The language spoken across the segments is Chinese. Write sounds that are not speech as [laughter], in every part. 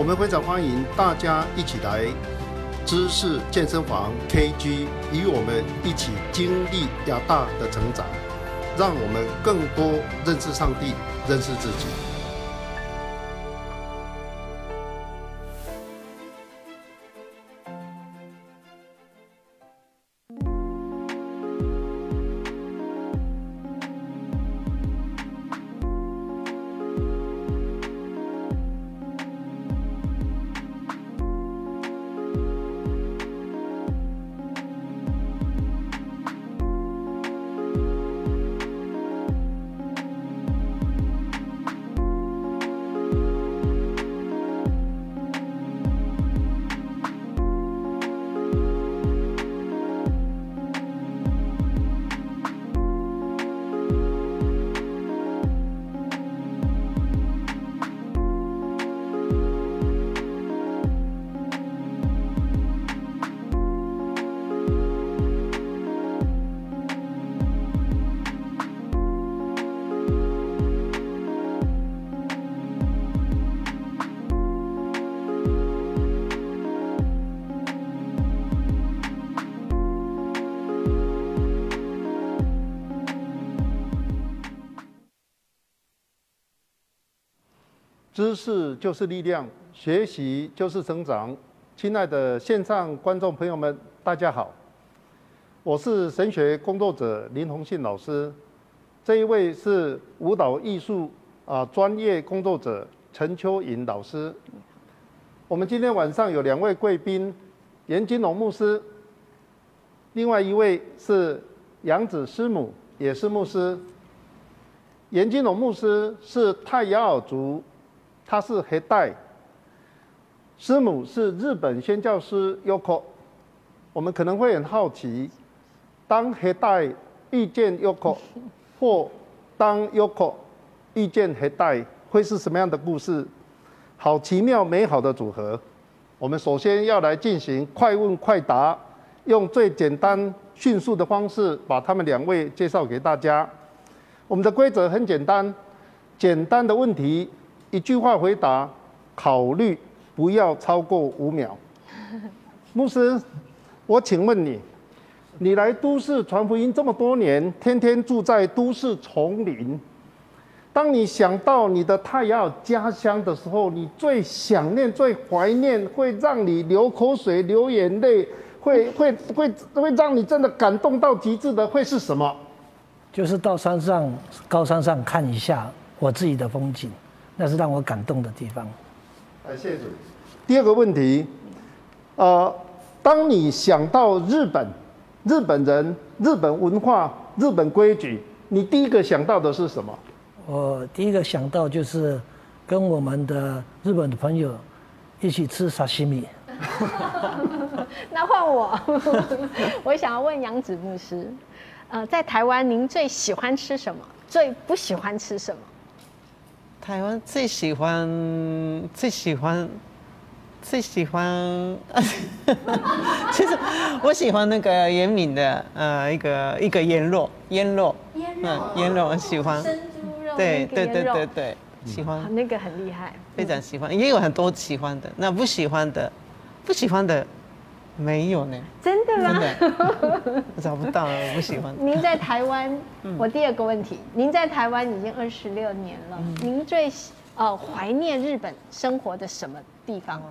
我们非常欢迎大家一起来知识健身房 KG，与我们一起经历亚大的成长，让我们更多认识上帝，认识自己。识就是力量，学习就是成长。亲爱的线上观众朋友们，大家好，我是神学工作者林宏信老师。这一位是舞蹈艺术啊专业工作者陈秋颖老师。我们今天晚上有两位贵宾，严金龙牧师，另外一位是杨子师母，也是牧师。严金龙牧师是泰雅尔族。他是黑带，师母是日本宣教师 Yoko。我们可能会很好奇，当黑带遇见 Yoko，或当 Yoko 遇见黑带，会是什么样的故事？好奇妙美好的组合。我们首先要来进行快问快答，用最简单迅速的方式把他们两位介绍给大家。我们的规则很简单，简单的问题。一句话回答，考虑不要超过五秒。[laughs] 牧师，我请问你，你来都市传福音这么多年，天天住在都市丛林，当你想到你的太阳家乡的时候，你最想念、最怀念，会让你流口水、流眼泪，会会会会让你真的感动到极致的，会是什么？就是到山上、高山上看一下我自己的风景。那是让我感动的地方。谢谢主。第二个问题，呃，当你想到日本、日本人、日本文化、日本规矩，你第一个想到的是什么？我第一个想到就是跟我们的日本的朋友一起吃沙西米。[laughs] 那换我，[laughs] 我想要问杨子牧师，呃，在台湾您最喜欢吃什么？最不喜欢吃什么？台湾最喜欢最喜欢最喜欢，[laughs] 其实我喜欢那个严敏的呃一个一个腌肉腌肉。腌肉。腌肉喜欢。生猪肉对对对对对喜欢。那个很厉害，非常喜欢也有很多喜欢的那不喜欢的不喜欢的。没有呢，真的吗？真的 [laughs] 找不到了，我不喜欢。您在台湾，我第二个问题，您在台湾已经二十六年了，您最呃怀念日本生活的什么地方？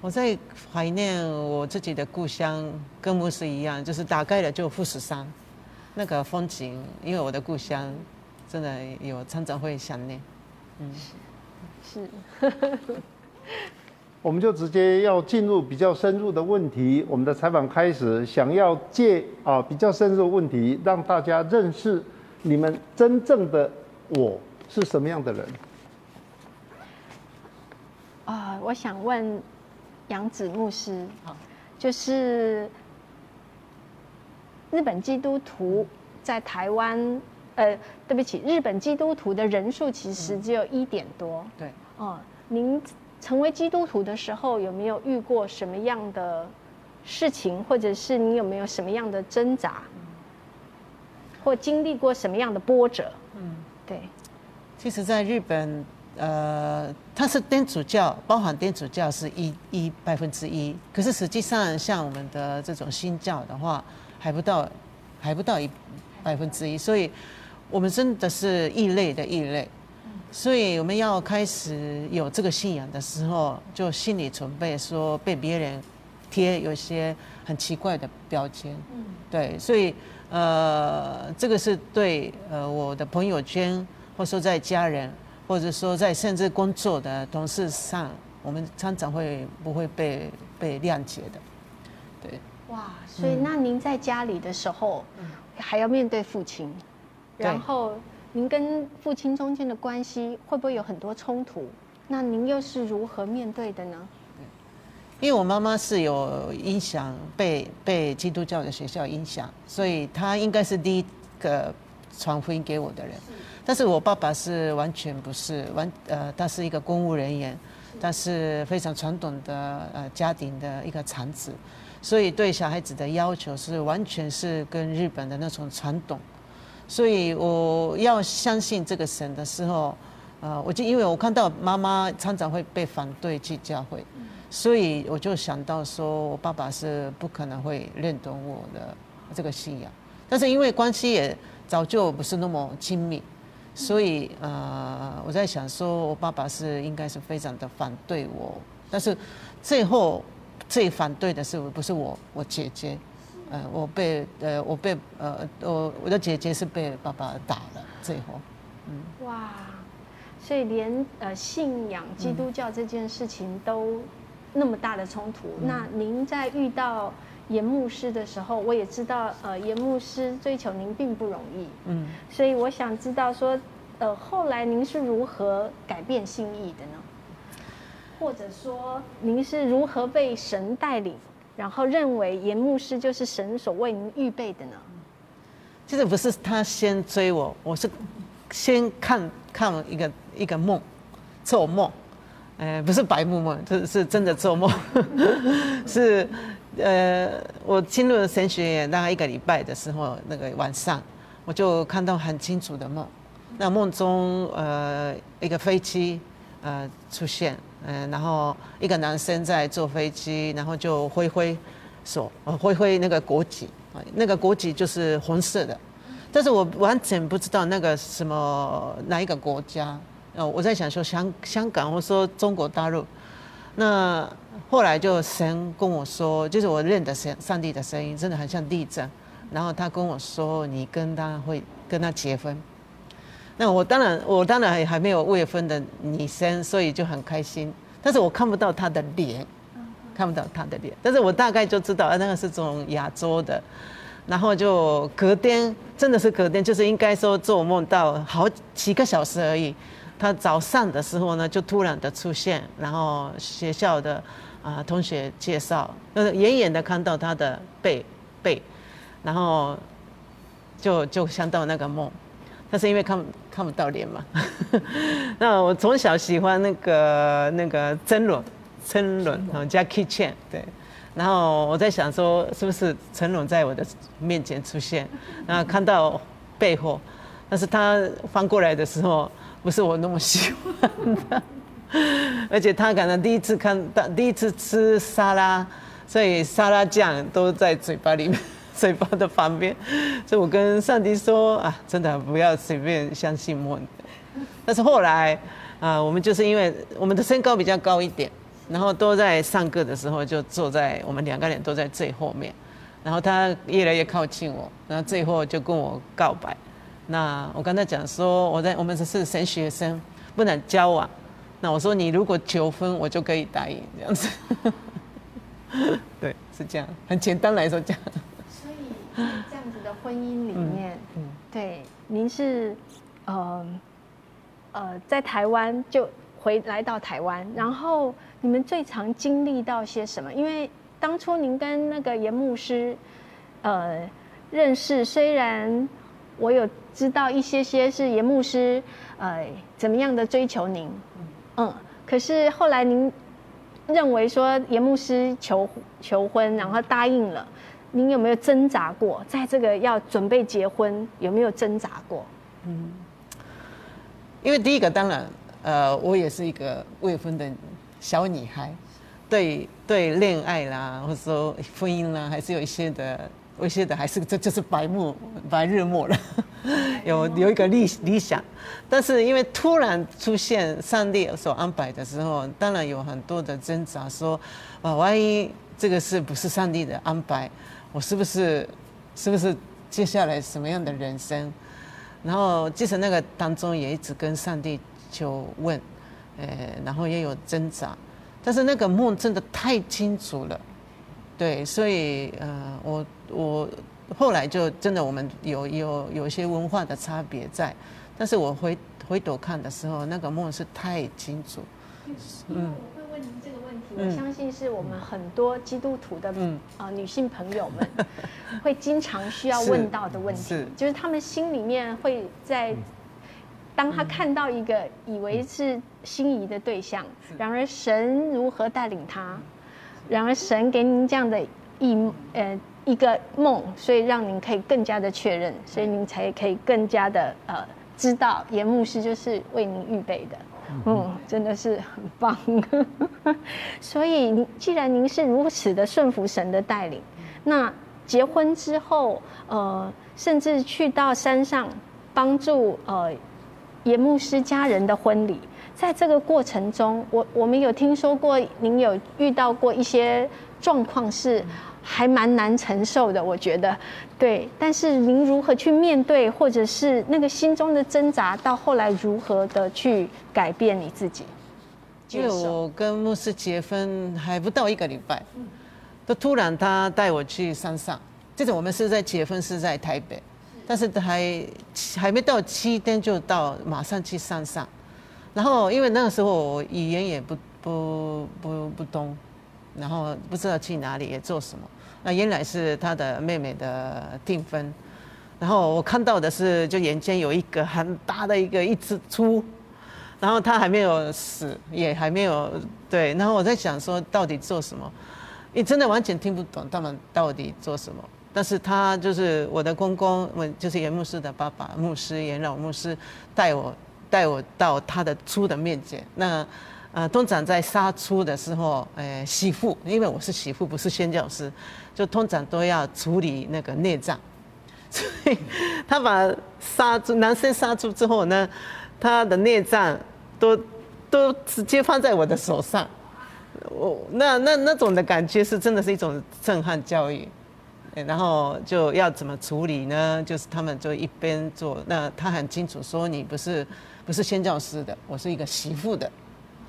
我在怀念我自己的故乡，跟牧师一样，就是大概的就富士山，那个风景，因为我的故乡真的有常常会想念。嗯，是。我们就直接要进入比较深入的问题。我们的采访开始，想要借啊比较深入的问题，让大家认识你们真正的我是什么样的人。啊，我想问杨子牧师，就是日本基督徒在台湾，呃，对不起，日本基督徒的人数其实只有一点多。对，哦，您成为基督徒的时候，有没有遇过什么样的事情，或者是你有没有什么样的挣扎，或经历过什么样的波折？嗯，对，其实，在日本，呃，它是天主教，包含天主教是一一百分之一，可是实际上，像我们的这种新教的话，还不到，还不到一百分之一，所以我们真的是异类的异类。所以我们要开始有这个信仰的时候，就心理准备说被别人贴有些很奇怪的标签。嗯，对，所以呃，这个是对呃我的朋友圈，或者说在家人，或者说在甚至工作的同事上，我们常常会不会被被谅解的。对，哇，所以那您在家里的时候，还要面对父亲，然后您跟父亲中间的关系会不会有很多冲突？那您又是如何面对的呢？因为我妈妈是有影响，被被基督教的学校影响，所以她应该是第一个传福音给我的人。但是我爸爸是完全不是完呃，他是一个公务人员，他是非常传统的呃家庭的一个长子，所以对小孩子的要求是完全是跟日本的那种传统。所以我要相信这个神的时候，呃，我就因为我看到妈妈常常会被反对去教会，所以我就想到说，我爸爸是不可能会认同我的这个信仰。但是因为关系也早就不是那么亲密，所以呃，我在想说，我爸爸是应该是非常的反对我。但是最后最反对的是不是我？我姐姐。呃，我被呃，我被呃，我我的姐姐是被爸爸打了，最后，哇，所以连呃信仰基督教这件事情都那么大的冲突。那您在遇到严牧师的时候，我也知道呃严牧师追求您并不容易，嗯，所以我想知道说，呃后来您是如何改变心意的呢？或者说您是如何被神带领，然后认为严牧师就是神所为您预备的呢？其实不是他先追我，我是先看看一个一个梦，做梦，呃，不是白日梦，这是真的做梦，[laughs] 是呃，我进入神学院大概一个礼拜的时候，那个晚上我就看到很清楚的梦，那梦中呃一个飞机呃出现，嗯、然后一个男生在坐飞机，然后就挥挥手，挥挥那个国旗，那个国旗就是红色的，但是我完全不知道那个什么哪一个国家，呃，我在想说香香港，或说中国大陆，那后来就神跟我说，就是我认得神上帝的声音，真的很像地震，然后他跟我说，你跟他会跟他结婚。那我当然，我当然还还没有未婚的女生，所以就很开心。但是我看不到她的脸，看不到她的脸。但是我大概就知道，啊，那个是种亚洲的。然后就隔天，真的是隔天，就是应该说做梦到好几个小时而已。他早上的时候呢，就突然的出现，然后学校的啊、同学介绍，呃，远远的看到他的背背，然后就就想到那个梦。但是因为看看不到脸嘛，[laughs] 那我从小喜欢那个那个真龙，真龙啊，Jackie Chan 对，然后我在想说是不是成龙在我的面前出现，[laughs] 然后看到背后，但是他翻过来的时候不是我那么喜欢的，[laughs] 而且他可能第一次看到第一次吃沙拉，所以沙拉酱都在嘴巴里面。[laughs] 嘴巴的旁边，所以我跟上帝说啊，真的不要随便相信梦。但是后来啊、我们就是因为我们的身高比较高一点，然后都在上课的时候就坐在我们两个人都在最后面，然后他越来越靠近我，然后最后就跟我告白。那我跟他讲说，我在我们只是神学生，不能交往。那我说你如果求婚，我就可以答应这样子。[laughs] 对，是这样，很简单来说这样。这样子的婚姻里面，嗯对，您是呃呃在台湾就回来到台湾，然后你们最常经历到些什么？因为当初您跟那个严牧师，呃，认识，虽然我有知道一些些是严牧师，呃，怎么样的追求您，嗯，可是后来您认为说严牧师求求婚，然后答应了，您有没有挣扎过？在这个要准备结婚，有没有挣扎过？嗯，因为第一个当然。呃，我也是一个未婚的小女孩，对对，恋爱啦，或者说婚姻啦，还是有一些的，有一些的还是这就是白目白日梦了，有有一个理理想，但是因为突然出现上帝所安排的时候，当然有很多的挣扎，说啊，万一这个是不是上帝的安排，我是不是是不是接下来什么样的人生？然后即使那个当中也一直跟上帝。就问，呃，然后也有挣扎，但是那个梦真的太清楚了，对，所以呃，我我后来就真的我们有有有一些文化的差别在，但是我回回头看的时候，那个梦是太清楚。嗯，我相信是我们很多基督徒的啊女性朋友们 [laughs] 会经常需要问到的问题，就是他们心里面会在。当他看到一个以为是心仪的对象，然而神如何带领他？然而神给您这样的一呃一个梦，所以让您可以更加的确认，所以您才可以更加的呃知道严牧师就是为您预备的。嗯，真的是很棒。[laughs] 所以既然您是如此的顺服神的带领，那结婚之后，呃，甚至去到山上帮助呃。严牧师家人的婚礼，在这个过程中，我我们有听说过您有遇到过一些状况是还蛮难承受的，我觉得，对。但是您如何去面对，或者是那个心中的挣扎，到后来如何的去改变你自己？因为我跟牧师结婚还不到一个礼拜，都突然他带我去山上，这种我们是在结婚是在台北。但是还还没到七天就到，马上去山上，然后因为那个时候我语言也不不不不懂，然后不知道去哪里也做什么。那原来是他的妹妹的订婚，然后我看到的是就眼前有一个很大的一个一只猪，然后他还没有死，也还没有对，然后我在想说到底做什么，你真的完全听不懂他们到底做什么。但是他就是我的公公，我就是严牧师的爸爸，牧师严老牧师带我带我到他的猪的面前。那呃，通常在杀猪的时候，呃，媳妇，因为我是媳妇，不是宣教师，就通常都要处理那个内脏。[laughs] 所以他把杀猪男生杀猪之后呢，他的内脏都都直接放在我的手上。我那那那种的感觉是真的是一种震撼教育。然后就要怎么处理呢？就是他们就一边做，那他很清楚说你不是不是宣教师的，我是一个媳妇的，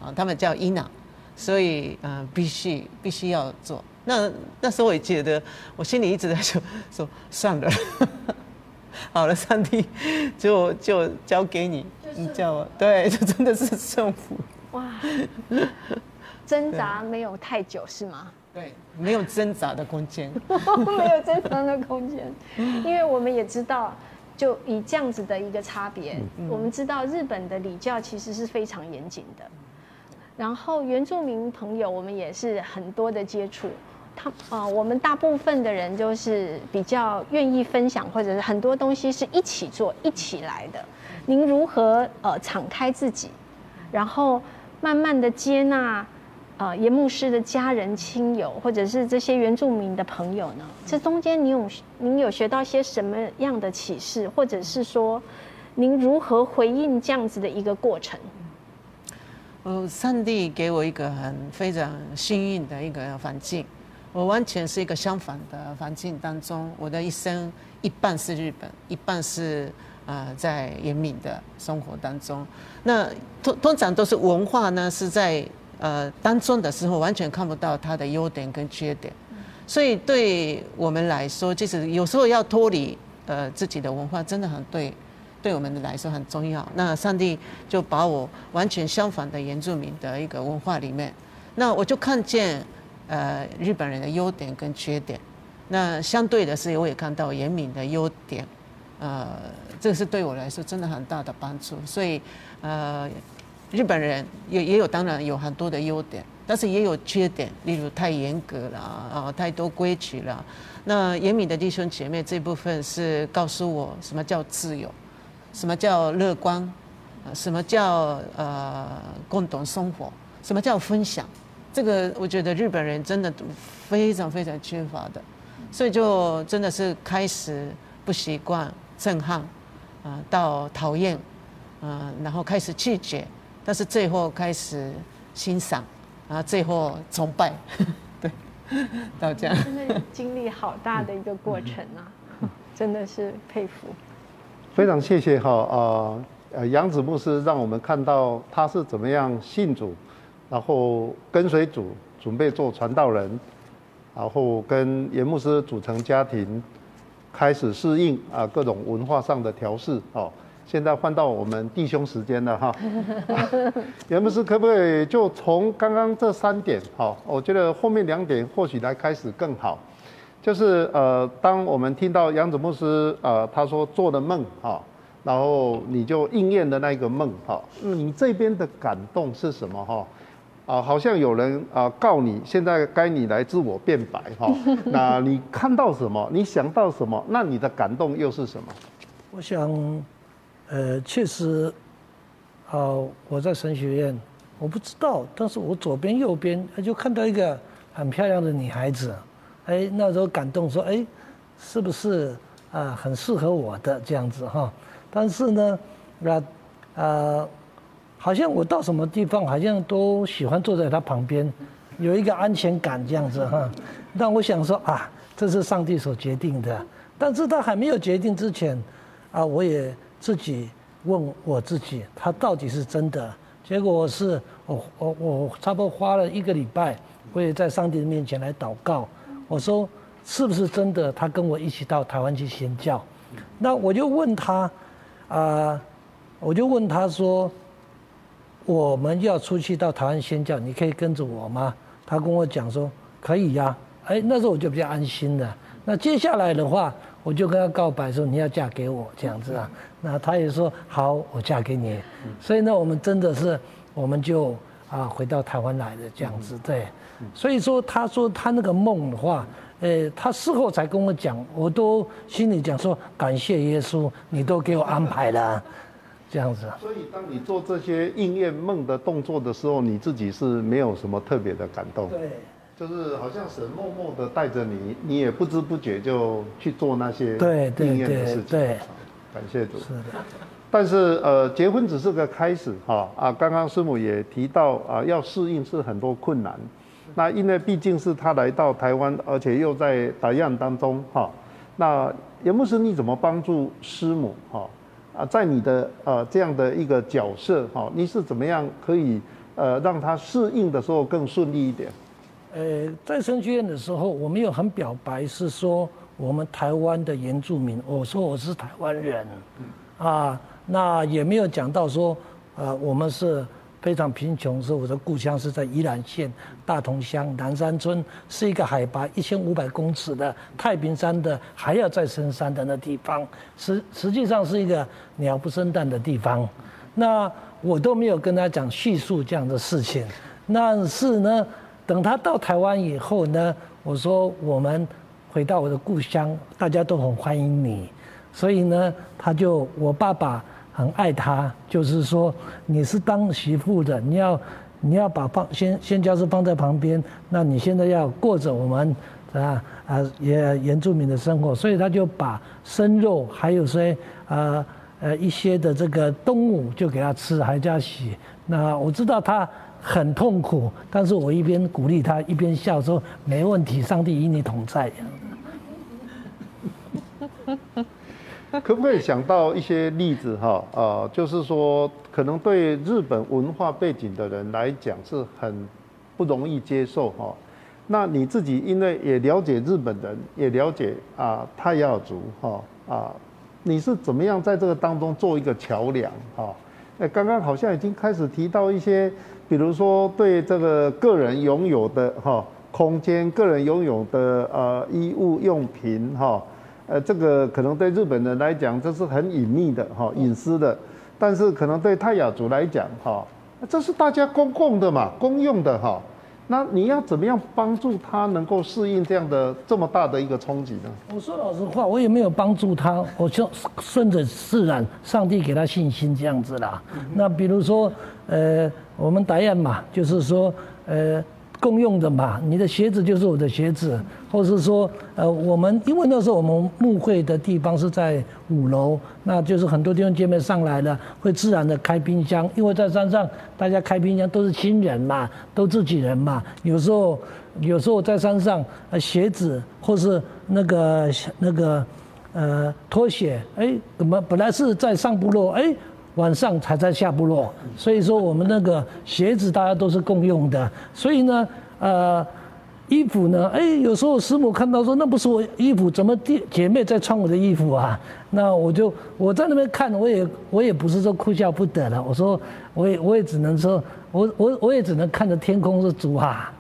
啊，他们叫伊娜，所以嗯，必须必须要做。那那时候我也觉得，我心里一直在说说算了，好了，上帝就就交给你，你叫我对，就真的是顺服。哇，[laughs] 挣扎没有太久是吗？对，没有挣扎的空间，[laughs] 没有挣扎的空间，因为我们也知道，就以这样子的一个差别，我们知道日本的礼教其实是非常严谨的，然后原住民朋友我们也是很多的接触，他啊，我们大部分的人就是比较愿意分享，或者是很多东西是一起做一起来的。您如何呃敞开自己，然后慢慢的接纳？呃，严牧师的家人、亲友，或者是这些原住民的朋友呢？这中间，您有您有学到些什么样的启示，或者是说，您如何回应这样子的一个过程？呃，上帝给我一个很非常幸运的一个环境，我完全是一个相反的环境当中。我的一生一半是日本，一半是呃在严敏的生活当中。那通通常都是文化呢是在。呃，当中的时候完全看不到他的优点跟缺点，所以对我们来说，即使有时候要脱离呃自己的文化，真的很对对我们来说很重要。那上帝就把我完全相反的原住民的一个文化里面，那我就看见呃日本人的优点跟缺点。那相对的是，我也看到严敏的优点，呃，这是对我来说真的很大的帮助。所以，呃，日本人也也有当然有很多的优点，但是也有缺点，例如太严格了啊，太多规矩了。那严敏的弟兄姐妹这部分是告诉我什么叫自由，什么叫乐观，什么叫呃共同生活，什么叫分享。这个我觉得日本人真的非常非常缺乏的。所以就真的是开始不习惯、震撼，啊，到讨厌，啊，然后开始拒绝，但是最后开始欣赏，然后最后崇拜，[laughs] 对，到这样。真的经历好大的一个过程啊，真的是佩服。非常谢谢哈啊呃杨子牧师让我们看到他是怎么样信主，然后跟随主，准备做传道人。然后跟严牧师组成家庭，开始适应啊各种文化上的调试哦。现在换到我们弟兄时间了哈。[laughs] 严牧师可不可以就从刚刚这三点哈，我觉得后面两点或许来开始更好。就是呃，当我们听到杨子牧师呃他说做的梦哈，然后你就应验的那个梦哈，你这边的感动是什么哈？啊，好像有人啊告你，现在该你来自我辩白哈。[laughs] 那你看到什么？你想到什么？那你的感动又是什么？我想，呃，确实，啊，我在神学院，我不知道，但是我左边右边就看到一个很漂亮的女孩子，哎，那时候感动说，哎，是不是啊很适合我的这样子哈？但是呢，那啊。好像我到什么地方，好像都喜欢坐在他旁边，有一个安全感这样子哈。但我想说啊，这是上帝所决定的。但是他还没有决定之前，啊，我也自己问我自己，他到底是真的？结果我是我我我差不多花了一个礼拜，我也在上帝的面前来祷告。我说是不是真的？他跟我一起到台湾去宣教。那我就问他，啊，我就问他说。我们要出去到台湾宣教，你可以跟着我吗？他跟我讲说可以呀。哎，那时候我就比较安心的。那接下来的话，我就跟他告白说你要嫁给我这样子啊。那他也说好，我嫁给你。所以呢，我们真的是，我们就啊回到台湾来的这样子。对，所以说他说他那个梦的话，呃，他事后才跟我讲，我都心里讲说感谢耶稣，你都给我安排了。这样子，所以当你做这些应验梦的动作的时候，你自己是没有什么特别的感动。对，就是好像神默默的带着你，你也不知不觉就去做那些应验的事情。对，感谢主。是的。但是呃，结婚只是个开始哈啊！刚刚师母也提到啊，要适应是很多困难。那因为毕竟是他来到台湾，而且又在打样当中哈。那严牧师，你怎么帮助师母哈？啊，在你的呃这样的一个角色哈，你是怎么样可以呃让他适应的时候更顺利一点？呃，在生学院的时候，我没有很表白，是说我们台湾的原住民，我说我是台湾人，啊，那也没有讲到说呃我们是。非常贫穷，是我的故乡是在宜兰县大同乡南山村，是一个海拔一千五百公尺的太平山的还要再深山的那地方，实实际上是一个鸟不生蛋的地方。那我都没有跟他讲叙述这样的事情。但是呢，等他到台湾以后呢，我说我们回到我的故乡，大家都很欢迎你。所以呢，他就我爸爸。很爱他，就是说你是当媳妇的，你要你要把放先先教是放在旁边，那你现在要过着我们啊啊也原住民的生活，所以他就把生肉还有些呃呃一些的这个动物就给他吃，还加洗。那我知道他很痛苦，但是我一边鼓励他，一边笑说没问题，上帝与你同在。[laughs] 可不可以想到一些例子哈？啊，就是说，可能对日本文化背景的人来讲是很不容易接受哈。那你自己因为也了解日本人，也了解啊泰雅族哈啊，你是怎么样在这个当中做一个桥梁？哈，哎，刚刚好像已经开始提到一些，比如说对这个个人拥有的哈空间，个人拥有的呃衣物用品哈，呃，这个可能对日本人来讲这是很隐秘的哈隐私的，但是可能对泰雅族来讲哈，这是大家公共的嘛，公用的哈。那你要怎么样帮助他能够适应这样的这么大的一个冲击呢？我说老实话，我也没有帮助他，我就顺着自然，上帝给他信心这样子啦。那比如说，呃，我们答案嘛，就是说，呃。共用的嘛，你的鞋子就是我的鞋子，或是说，呃，我们因为那时候我们牧会的地方是在五楼，那就是很多地方姐妹上来了，会自然的开冰箱，因为在山上大家开冰箱都是亲人嘛，都自己人嘛，有时候有时候在山上，呃，鞋子或是那个那个，呃，拖鞋，哎，怎么本来是在上部落，哎。晚上才在下部落，所以说我们那个鞋子大家都是共用的，所以呢，呃，衣服呢，哎，有时候师母看到说那不是我衣服，怎么弟姐妹在穿我的衣服啊？那我就我在那边看，我也我也不是说哭笑不得了，我说我也我也只能说，我我我也只能看着天空是主啊，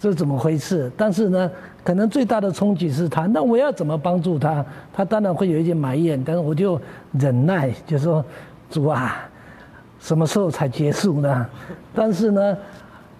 这怎么回事？但是呢，可能最大的冲击是他，那我要怎么帮助他？他当然会有一些埋怨，但是我就忍耐，就说。主啊，什么时候才结束呢？但是呢，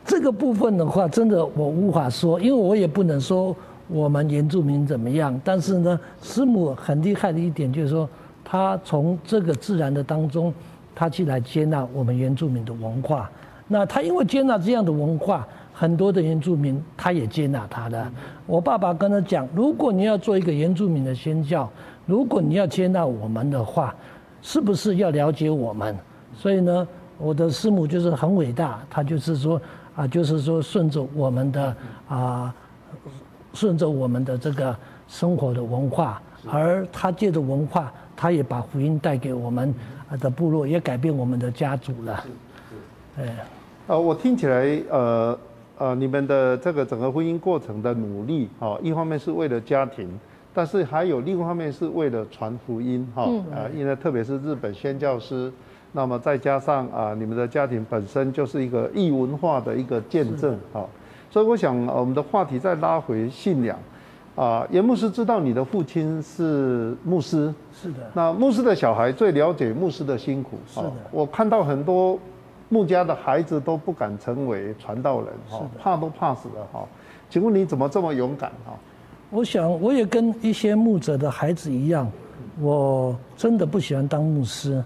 这个部分的话，真的我无法说，因为我也不能说我们原住民怎么样。但是呢，师母很厉害的一点就是说，他从这个自然的当中，他去来接纳我们原住民的文化。那他因为接纳这样的文化，很多的原住民他也接纳他的。我爸爸跟他讲，如果你要做一个原住民的宣教，如果你要接纳我们的话。是不是要了解我们？所以呢，我的师母就是很伟大，她就是说啊，就是说顺着我们的啊，顺着我们的这个生活的文化，而她借着文化，她也把福音带给我们的部落，也改变我们的家族了。哎，呃，我听起来，呃呃，你们的这个整个婚姻过程的努力，哦，一方面是为了家庭。但是还有另一方面是为了传福音哈，啊，因为特别是日本宣教师，那么再加上啊，你们的家庭本身就是一个异文化的一个见证哈，所以我想我们的话题再拉回信仰，啊，严牧师知道你的父亲是牧师，是的，那牧师的小孩最了解牧师的辛苦，是的，我看到很多牧家的孩子都不敢成为传道人哈，怕都怕死了哈，请问你怎么这么勇敢哈？我想，我也跟一些牧者的孩子一样，我真的不喜欢当牧师，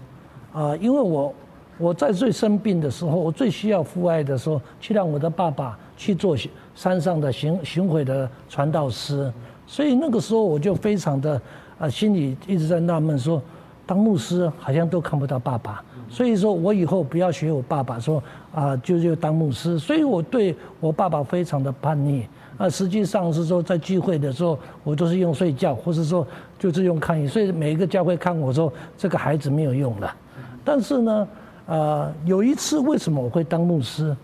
啊，因为我我在最生病的时候，我最需要父爱的时候，去让我的爸爸去做山上的巡巡回的传道师，所以那个时候我就非常的啊，心里一直在纳闷说，当牧师好像都看不到爸爸，所以说我以后不要学我爸爸说啊，就就当牧师，所以我对我爸爸非常的叛逆。啊，实际上是说在聚会的时候，我都是用睡觉，或是说就是用看所以每一个教会看我说这个孩子没有用了。但是呢，啊，有一次为什么我会当牧师？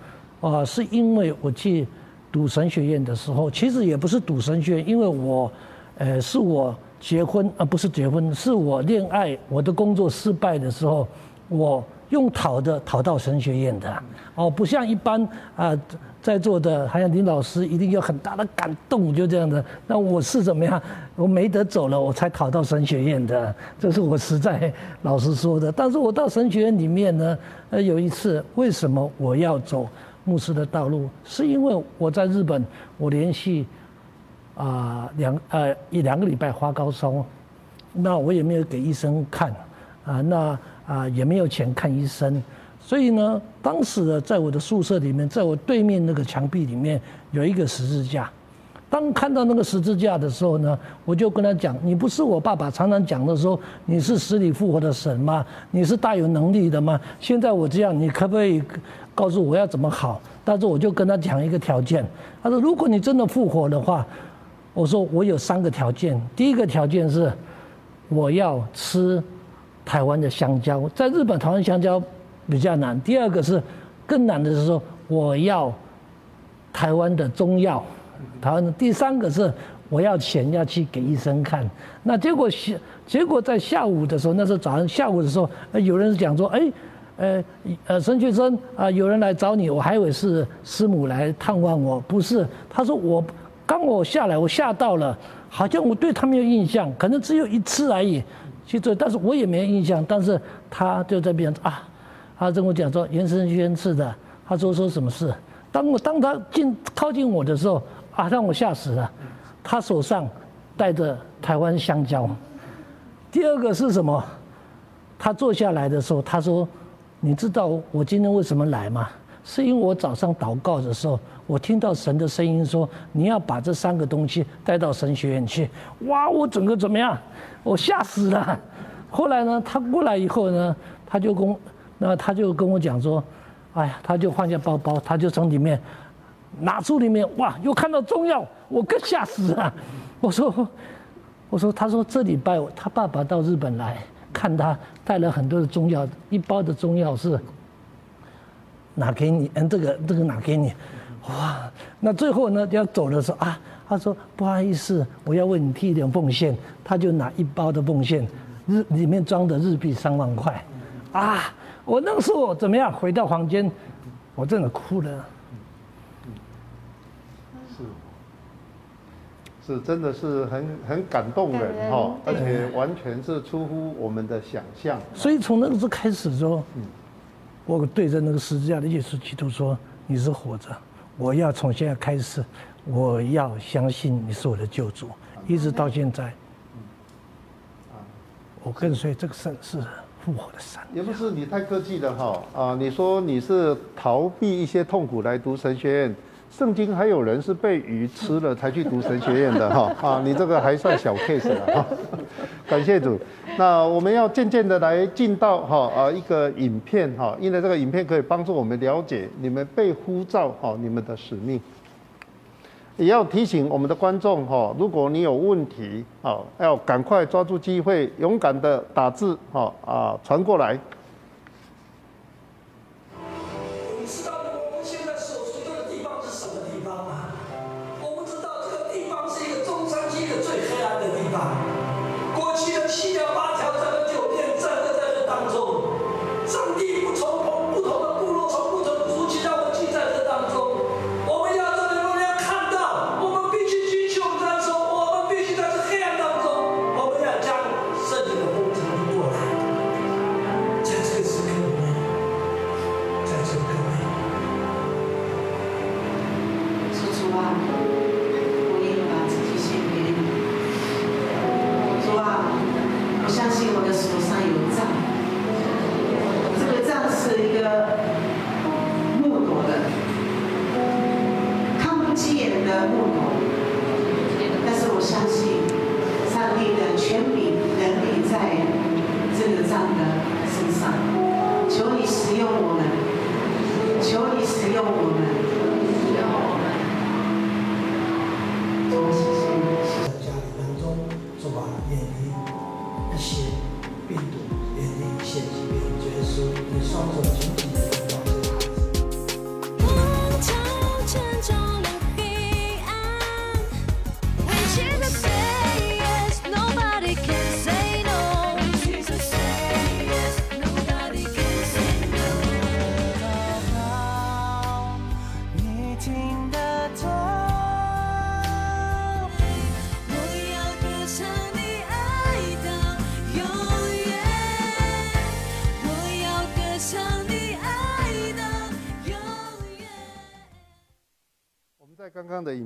啊，是因为我去读神学院的时候，其实也不是读神学院，因为我，呃，是我结婚啊，不是结婚，是我恋爱，我的工作失败的时候，我用讨的讨到神学院的，哦，不像一般啊。在座的还有林老师，一定有很大的感动，就这样的。那我是怎么样？我没得走了，我才考到神学院的，这是我实在老实说的。但是我到神学院里面呢，呃，有一次，为什么我要走牧师的道路？是因为我在日本，我连续啊两呃一两个礼拜发高烧，那我也没有给医生看，啊，那啊也没有钱看医生。所以呢，当时呢，在我的宿舍里面，在我对面那个墙壁里面有一个十字架。当看到那个十字架的时候呢，我就跟他讲：“你不是我爸爸常常讲的说你是死里复活的神吗？你是大有能力的吗？现在我这样，你可不可以告诉我要怎么好？”但是我就跟他讲一个条件，他说：“如果你真的复活的话，我说我有三个条件。第一个条件是我要吃台湾的香蕉，在日本台湾香蕉。”比较难。第二个是更难的是说，我要台湾的中药。台湾的第三个是我要钱要去给医生看。那结果下结果在下午的时候，那时候早上下午的时候，有人讲说，哎，呃呃，陈学生啊，有人来找你，我还以为是师母来探望我，不是。他说我刚我下来，我吓到了，好像我对他没有印象，可能只有一次而已。去做，但是我也没有印象。但是他就在边啊，他跟我讲说，袁生轩是的。他说说什么事？当我当他近靠近我的时候啊，让我吓死了。他手上带着台湾香蕉。第二个是什么？他坐下来的时候，他说：“你知道我今天为什么来吗？是因为我早上祷告的时候，我听到神的声音说，你要把这三个东西带到神学院去。”哇，我整个怎么样？我吓死了。后来呢，他过来以后呢，他就跟，那他就跟我讲说。哎呀，他就放下包包，他就从里面拿出里面，哇，又看到中药，我更吓死了。我说，我说，他说这礼拜他爸爸到日本来看他，带了很多的中药，一包的中药是拿给你，嗯，这个这个拿给你，哇，那最后呢要走的时候啊，他说不好意思，我要为你替一点奉献，他就拿一包的奉献，日里面装的日币三万块，啊。我那个时候怎么样？回到房间，我真的哭了。是，是，真的是很很感动人哈，而且完全是出乎我们的想象。所以从那个时候开始说，我对着那个十字架的耶稣基督说：“你是活着，我要从现在开始，我要相信你是我的救主，一直到现在，我跟随这个圣事。”复活的神也不是你太客气了哈啊！你说你是逃避一些痛苦来读神学院，圣经还有人是被鱼吃了才去读神学院的哈啊！你这个还算小 case 了哈，[laughs] 感谢主。那我们要渐渐的来进到哈啊一个影片哈，因为这个影片可以帮助我们了解你们被呼召哈你们的使命。也要提醒我们的观众哈，如果你有问题啊，要赶快抓住机会，勇敢的打字哈啊传过来。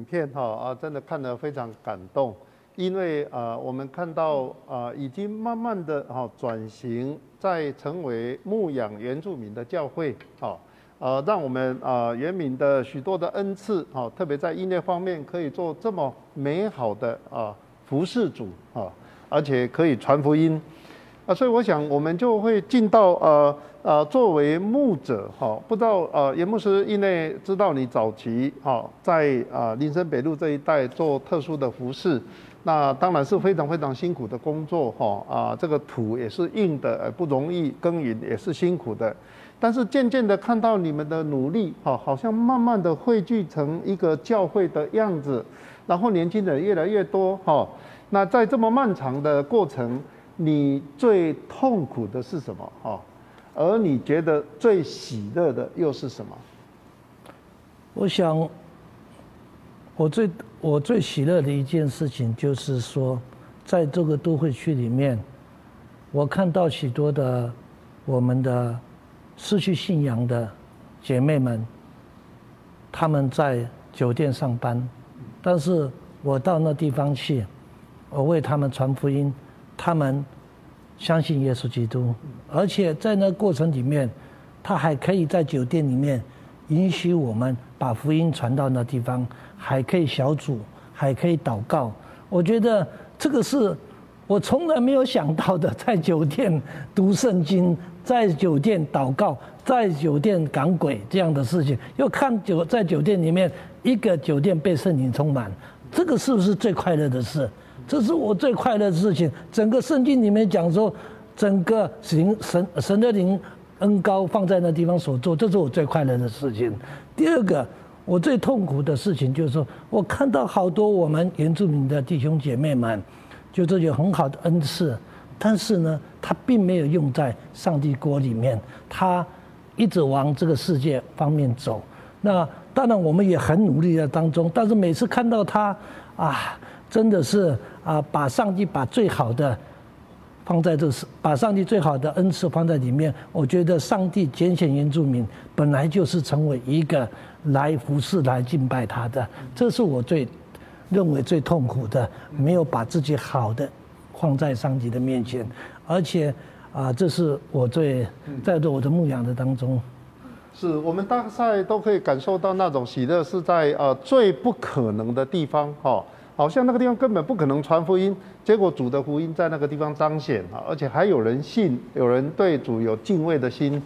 片哈啊，真的看得非常感动，因为啊，我们看到啊，已经慢慢的哈转型，在成为牧养原住民的教会，啊，呃，让我们啊原民的许多的恩赐，哈，特别在音乐方面可以做这么美好的啊服侍主啊，而且可以传福音。啊，所以我想我们就会进到呃呃，作为牧者哈，不知道呃严牧师因为知道你早期哈在啊林森北路这一带做特殊的服饰，那当然是非常非常辛苦的工作哈啊，这个土也是硬的，不容易耕耘也是辛苦的。但是渐渐的看到你们的努力，哈，好像慢慢的汇聚成一个教会的样子，然后年轻人越来越多，哈。那在这么漫长的过程，你最痛苦的是什么？哈，而你觉得最喜乐的又是什么？我想，我最我最喜乐的一件事情就是说，在这个都会区里面，我看到许多的我们的失去信仰的姐妹们，他们在酒店上班，但是我到那地方去，我为他们传福音，他们相信耶稣基督，而且在那过程里面，他还可以在酒店里面允许我们。把福音传到那地方，还可以小组，还可以祷告。我觉得这个是我从来没有想到的，在酒店读圣经，在酒店祷告，在酒店赶鬼这样的事情。又看酒在酒店里面，一个酒店被圣灵充满，这个是不是最快乐的事？这是我最快乐的事情。整个圣经里面讲说，整个神神神的灵恩高放在那地方所做，这是我最快乐的事情。第二个，我最痛苦的事情就是说，我看到好多我们原住民的弟兄姐妹们，就这有很好的恩赐，但是呢，他并没有用在上帝国里面，他一直往这个世界方面走。那当然我们也很努力在当中，但是每次看到他啊，真的是啊，把上帝把最好的。放在这是把上帝最好的恩赐放在里面，我觉得上帝拣选原住民本来就是成为一个来服侍、来敬拜他的，这是我最认为最痛苦的，没有把自己好的放在上帝的面前，而且啊，这是我最在做我的牧养的当中，是我们大概都可以感受到那种喜乐是在呃最不可能的地方哈。好像那个地方根本不可能传福音，结果主的福音在那个地方彰显啊，而且还有人信，有人对主有敬畏的心。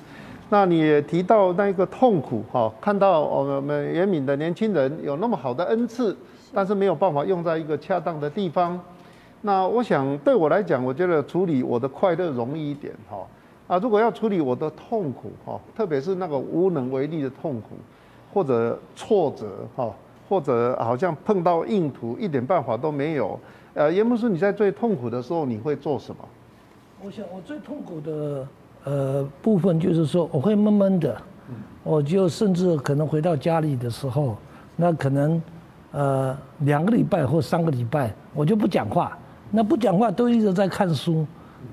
那你也提到那个痛苦哈，看到我们严敏的年轻人有那么好的恩赐，但是没有办法用在一个恰当的地方。那我想对我来讲，我觉得处理我的快乐容易一点哈。啊，如果要处理我的痛苦哈，特别是那个无能为力的痛苦或者挫折哈。或者好像碰到硬土，一点办法都没有。呃，严牧师，你在最痛苦的时候，你会做什么？我想，我最痛苦的呃部分就是说，我会闷闷的，我就甚至可能回到家里的时候，那可能呃两个礼拜或三个礼拜，我就不讲话。那不讲话都一直在看书。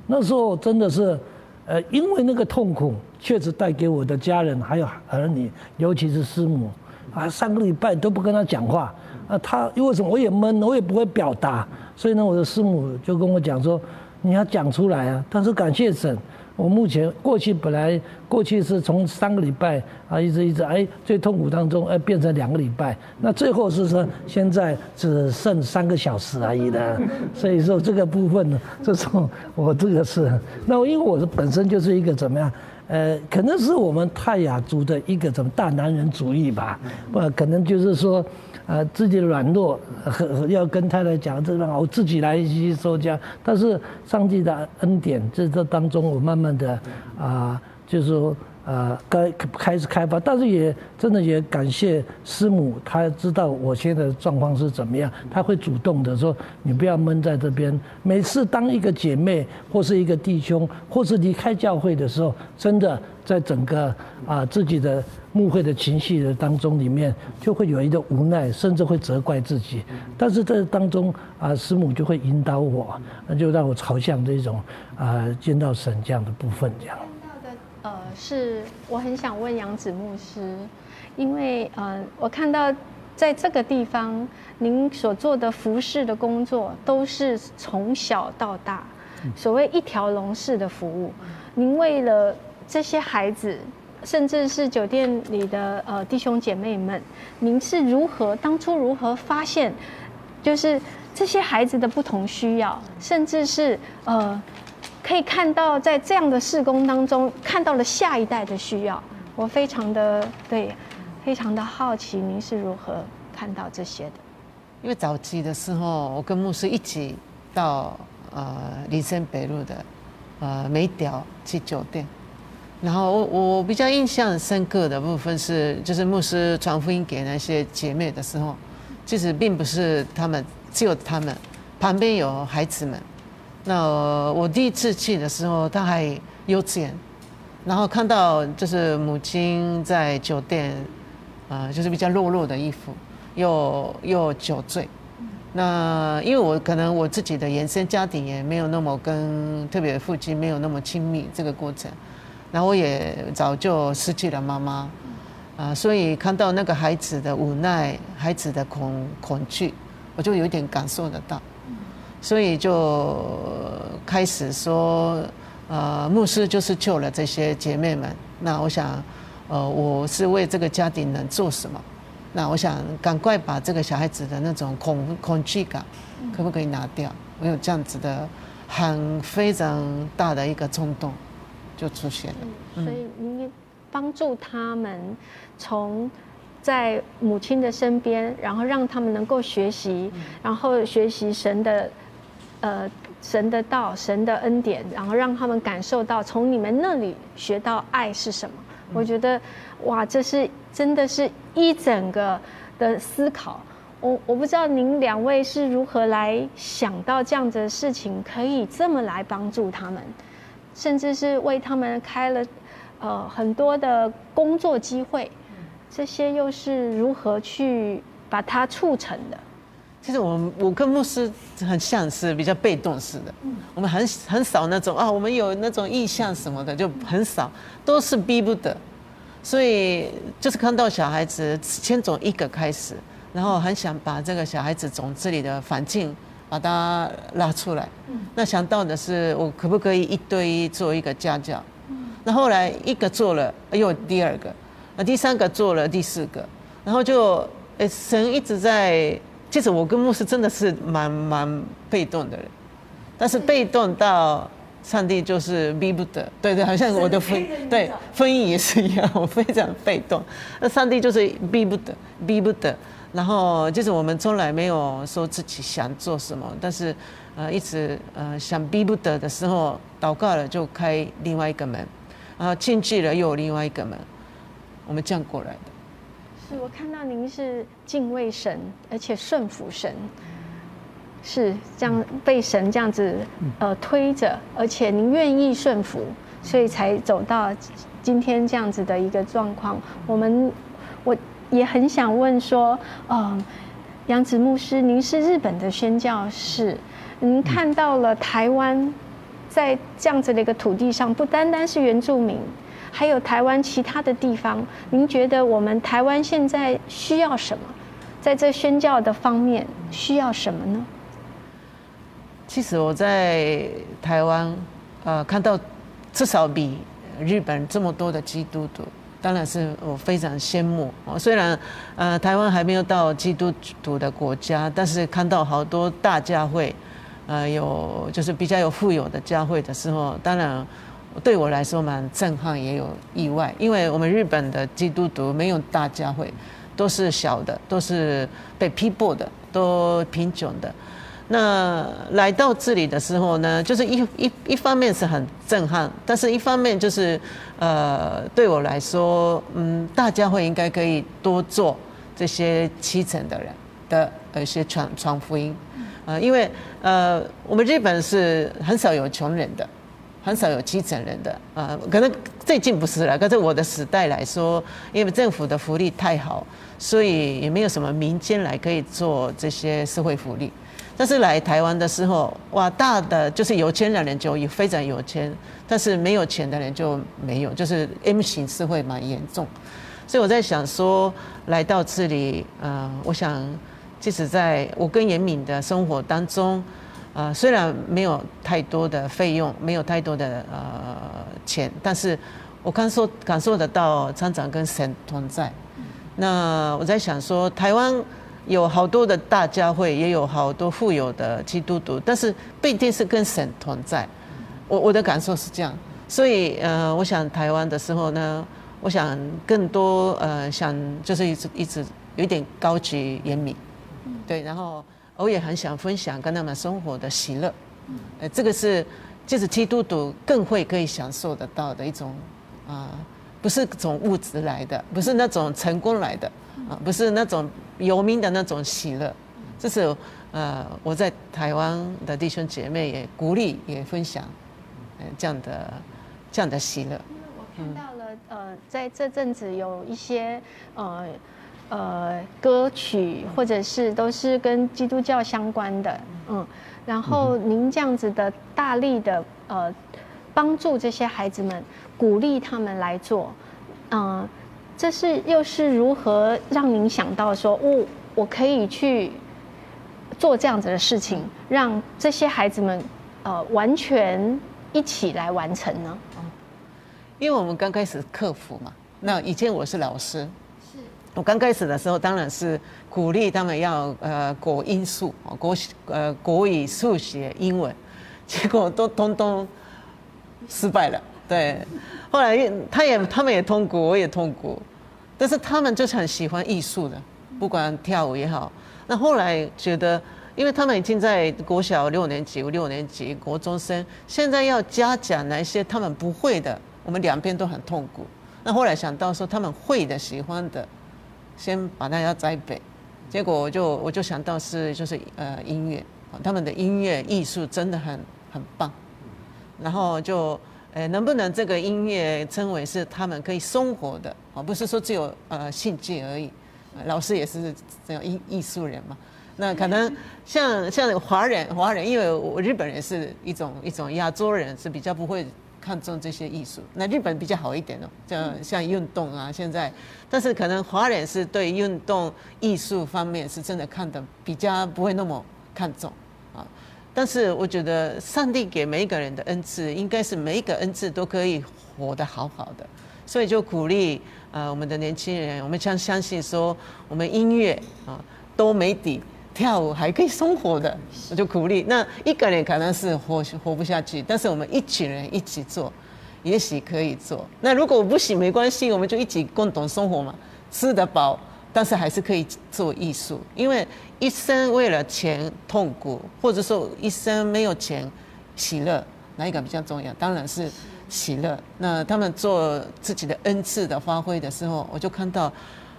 那时候真的是，呃，因为那个痛苦确实带给我的家人还有儿女，尤其是师母。啊，三个礼拜都不跟他讲话，啊，他因为什么？我也闷，我也不会表达，所以呢，我的师母就跟我讲说，你要讲出来啊。但是感谢神，我目前过去本来过去是从三个礼拜啊，一直一直哎，最痛苦当中哎变成两个礼拜，那最后是说现在只剩三个小时而已的。所以说这个部分呢，这种我这个是，那因为我的本身就是一个怎么样？呃，可能是我们泰雅族的一个什么大男人主义吧，不，可能就是说，呃，自己的软弱和要跟太太讲，这让我自己来吸收家。但是上帝的恩典，这这当中，我慢慢的啊，就是说。呃，该开始开发，但是也真的也感谢师母，她知道我现在的状况是怎么样，她会主动的说：“你不要闷在这边。”每次当一个姐妹或是一个弟兄，或是离开教会的时候，真的在整个啊自己的牧会的情绪的当中里面，就会有一个无奈，甚至会责怪自己。但是这当中啊，师母就会引导我，那就让我朝向这种啊见到神这样的部分这样。呃，是我很想问杨子牧师，因为呃，我看到在这个地方，您所做的服饰的工作都是从小到大，所谓一条龙式的服务。您为了这些孩子，甚至是酒店里的呃弟兄姐妹们，您是如何当初如何发现，就是这些孩子的不同需要，甚至是呃。可以看到，在这样的施工当中，看到了下一代的需要。我非常的对，非常的好奇，您是如何看到这些的？因为早期的时候，我跟牧师一起到呃林森北路的呃梅屌去酒店，然后我我比较印象深刻的部分是，就是牧师传福音给那些姐妹的时候，其实并不是他们只有他们，旁边有孩子们。那我第一次去的时候，他还幼稚园，然后看到就是母亲在酒店，啊，就是比较落落的衣服，又又酒醉。那因为我可能我自己的原生家庭也没有那么跟特别父亲没有那么亲密这个过程。然后我也早就失去了妈妈，啊，所以看到那个孩子的无奈，孩子的恐恐惧，我就有点感受得到，所以就开始说，呃，牧师就是救了这些姐妹们。那我想，呃，我是为这个家庭能做什么？那我想赶快把这个小孩子的那种恐恐惧感，可不可以拿掉？我有这样子的很非常大的一个冲动。就出现了，所以你帮助他们从在母亲的身边，然后让他们能够学习，然后学习神的呃神的道、神的恩典，然后让他们感受到从你们那里学到爱是什么。我觉得哇，这是真的是一整个的思考。我我不知道您两位是如何来想到这样子的事情，可以这么来帮助他们。甚至是为他们开了，呃，很多的工作机会，这些又是如何去把它促成的？其实我我跟牧师很像是比较被动式的，我们很很少那种啊，我们有那种意向什么的就很少，都是逼不得，所以就是看到小孩子先从一个开始，然后很想把这个小孩子从这里的环境。把他拉出来，那想到的是我可不可以一对一做一个家教？那后来一个做了，又第二个，那第三个做了第四个，然后就诶神一直在，其实我跟牧师真的是蛮蛮被动的人，但是被动到上帝就是逼不得，对对，好像我的婚对婚姻也是一样，我非常被动，那上帝就是逼不得，逼不得。然后就是我们从来没有说自己想做什么，但是，呃，一直呃想逼不得的时候，祷告了就开另外一个门，然后进去了又有另外一个门，我们这样过来的。是我看到您是敬畏神，而且顺服神，是这样被神这样子呃推着，而且您愿意顺服，所以才走到今天这样子的一个状况。我们我。也很想问说，嗯，杨子牧师，您是日本的宣教士，您看到了台湾在这样子的一个土地上，不单单是原住民，还有台湾其他的地方，您觉得我们台湾现在需要什么？在这宣教的方面需要什么呢？其实我在台湾，呃，看到至少比日本这么多的基督徒。当然是我非常羡慕。虽然，呃，台湾还没有到基督徒的国家，但是看到好多大教会，呃，有就是比较有富有的教会的时候，当然对我来说蛮震撼，也有意外。因为我们日本的基督徒没有大教会，都是小的，都是被批驳的，都贫穷的。那来到这里的时候呢，就是一一一方面是很震撼，但是一方面就是，呃，对我来说，嗯，大家会应该可以多做这些七层的人的呃一些传传福音，呃，因为呃，我们日本是很少有穷人的，很少有基层人的，啊，可能最近不是了，可是我的时代来说，因为政府的福利太好，所以也没有什么民间来可以做这些社会福利。但是来台湾的时候，哇，大的就是有钱的人就非常有钱，但是没有钱的人就没有，就是 M 型社会蛮严重。所以我在想说，来到这里，呃，我想，即使在我跟严敏的生活当中，呃，虽然没有太多的费用，没有太多的呃钱，但是我感受感受得到厂长跟神同在。那我在想说，台湾。有好多的大家会，也有好多富有的基督徒，但是不一定是跟神同在。我我的感受是这样，所以呃，我想台湾的时候呢，我想更多呃，想就是一直一直有点高级严明，对，然后我也很想分享跟他们生活的喜乐，呃，这个是就是基督徒更会可以享受得到的一种啊，不是从物质来的，不是那种成功来的，啊，不是那种有名的那种喜乐，这是呃我在台湾的弟兄姐妹也鼓励也分享，呃这样的这样的喜乐。我看到了，呃，在这阵子有一些呃呃歌曲，或者是都是跟基督教相关的，嗯，然后您这样子的大力的呃帮助这些孩子们，鼓励他们来做，嗯、这是又是如何让您想到说，我我可以去做这样子的事情，让这些孩子们呃完全一起来完成呢？因为我们刚开始克服嘛，那以前我是老师，是我刚开始的时候当然是鼓励他们要呃国英数哦国呃国语、数学、英文，结果都通通失败了。对，后来他也他们也痛苦，我也痛苦，但是他们就是很喜欢艺术的，不管跳舞也好。那后来觉得，因为他们已经在国小六年级、六年级、国中生，现在要加讲那些他们不会的，我们两边都很痛苦。那后来想到说，他们会的、喜欢的，先把大家栽培。结果我就我就想到是就是呃音乐，他们的音乐艺术真的很很棒。然后就呃能不能这个音乐称为是他们可以生活的哦，不是说只有呃兴趣而已。老师也是这样艺艺术人嘛，那可能像像华人华人，因为我日本人是一种一种亚洲人，是比较不会看重这些艺术。那日本比较好一点哦，像像运动啊，现在，但是可能华人是对运动艺术方面是真的看的比较不会那么看重啊。但是我觉得上帝给每一个人的恩赐，应该是每一个恩赐都可以活得好好的，所以就鼓励。呃，我们的年轻人，我们相相信说，我们音乐啊都没底，跳舞还可以生活的，我就鼓励。那一个人可能是活活不下去，但是我们一群人一起做，也许可以做。那如果我不行没关系，我们就一起共同生活嘛，吃得饱，但是还是可以做艺术。因为一生为了钱痛苦，或者说一生没有钱喜乐，哪一个比较重要？当然是。喜乐，那他们做自己的恩赐的发挥的时候，我就看到，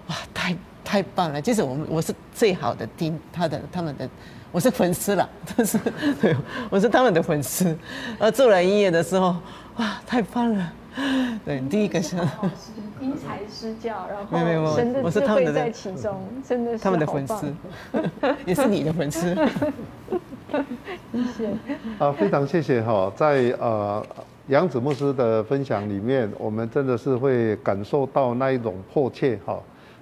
哇，太太棒了！其实我们我是最好的听他的他们的，我是粉丝了，[laughs] 但是对，我是他们的粉丝。而做了音乐的时候，哇，太棒了！对，第一个是因材施教，[laughs] 然后神的智慧在其中，真的是他们的粉丝，也是你的粉丝。[laughs] 谢谢。啊，非常谢谢哈，在呃。杨子牧师的分享里面，我们真的是会感受到那一种迫切哈，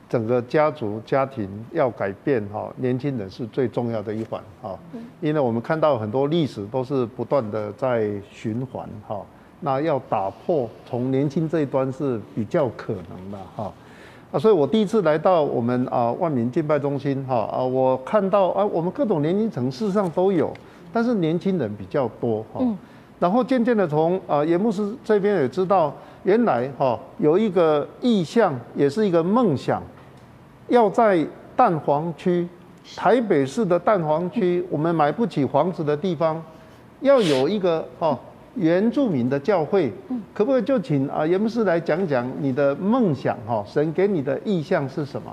整个家族家庭要改变哈，年轻人是最重要的一环哈，因为我们看到很多历史都是不断的在循环哈，那要打破从年轻这一端是比较可能的哈，啊，所以我第一次来到我们啊万民敬拜中心哈啊，我看到啊我们各种年龄层事实上都有，但是年轻人比较多哈。然后渐渐的从啊严牧师这边也知道，原来哈有一个意向，也是一个梦想，要在蛋黄区，台北市的蛋黄区，我们买不起房子的地方，要有一个哈原住民的教会，可不可以就请啊严牧师来讲讲你的梦想哈？神给你的意向是什么？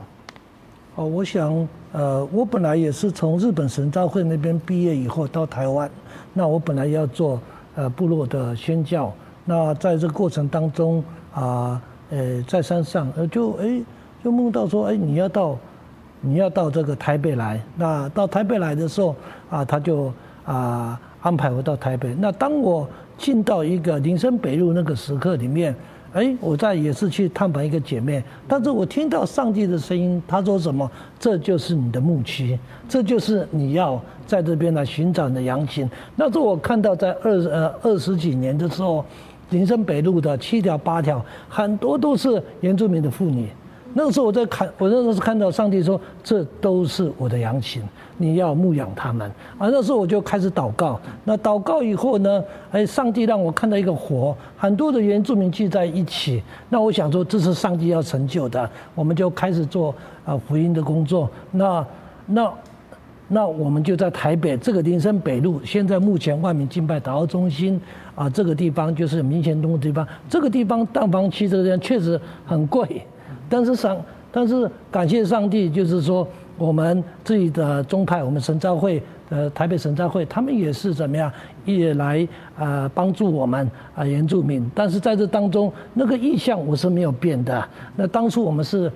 哦，我想呃，我本来也是从日本神召会那边毕业以后到台湾，那我本来要做。呃，部落的宣教，那在这个过程当中啊，呃，在山上，呃，就哎，就梦到说，哎，你要到，你要到这个台北来。那到台北来的时候，啊，他就啊安排我到台北。那当我进到一个林森北路那个时刻里面。哎，我在也是去探访一个姐妹，但是我听到上帝的声音，他说什么？这就是你的牧区，这就是你要在这边来寻找的羊群。那时我看到在二呃二十几年的时候，林森北路的七条八条，很多都是原住民的妇女。那个时候我在看，我那时候是看到上帝说，这都是我的羊群。你要牧养他们啊！那时候我就开始祷告。那祷告以后呢？哎，上帝让我看到一个火，很多的原住民聚在一起。那我想说，这是上帝要成就的。我们就开始做啊福音的工作。那那那我们就在台北这个林森北路，现在目前万民敬拜祷告中心啊，这个地方就是民贤东的地方。这个地方蛋房区这个地方确实很贵，但是上但是感谢上帝，就是说我们自己的宗派，我们神召会呃台北神召会，他们也是怎么样也来啊帮助我们啊原住民。但是在这当中，那个意向我是没有变的。那当初我们是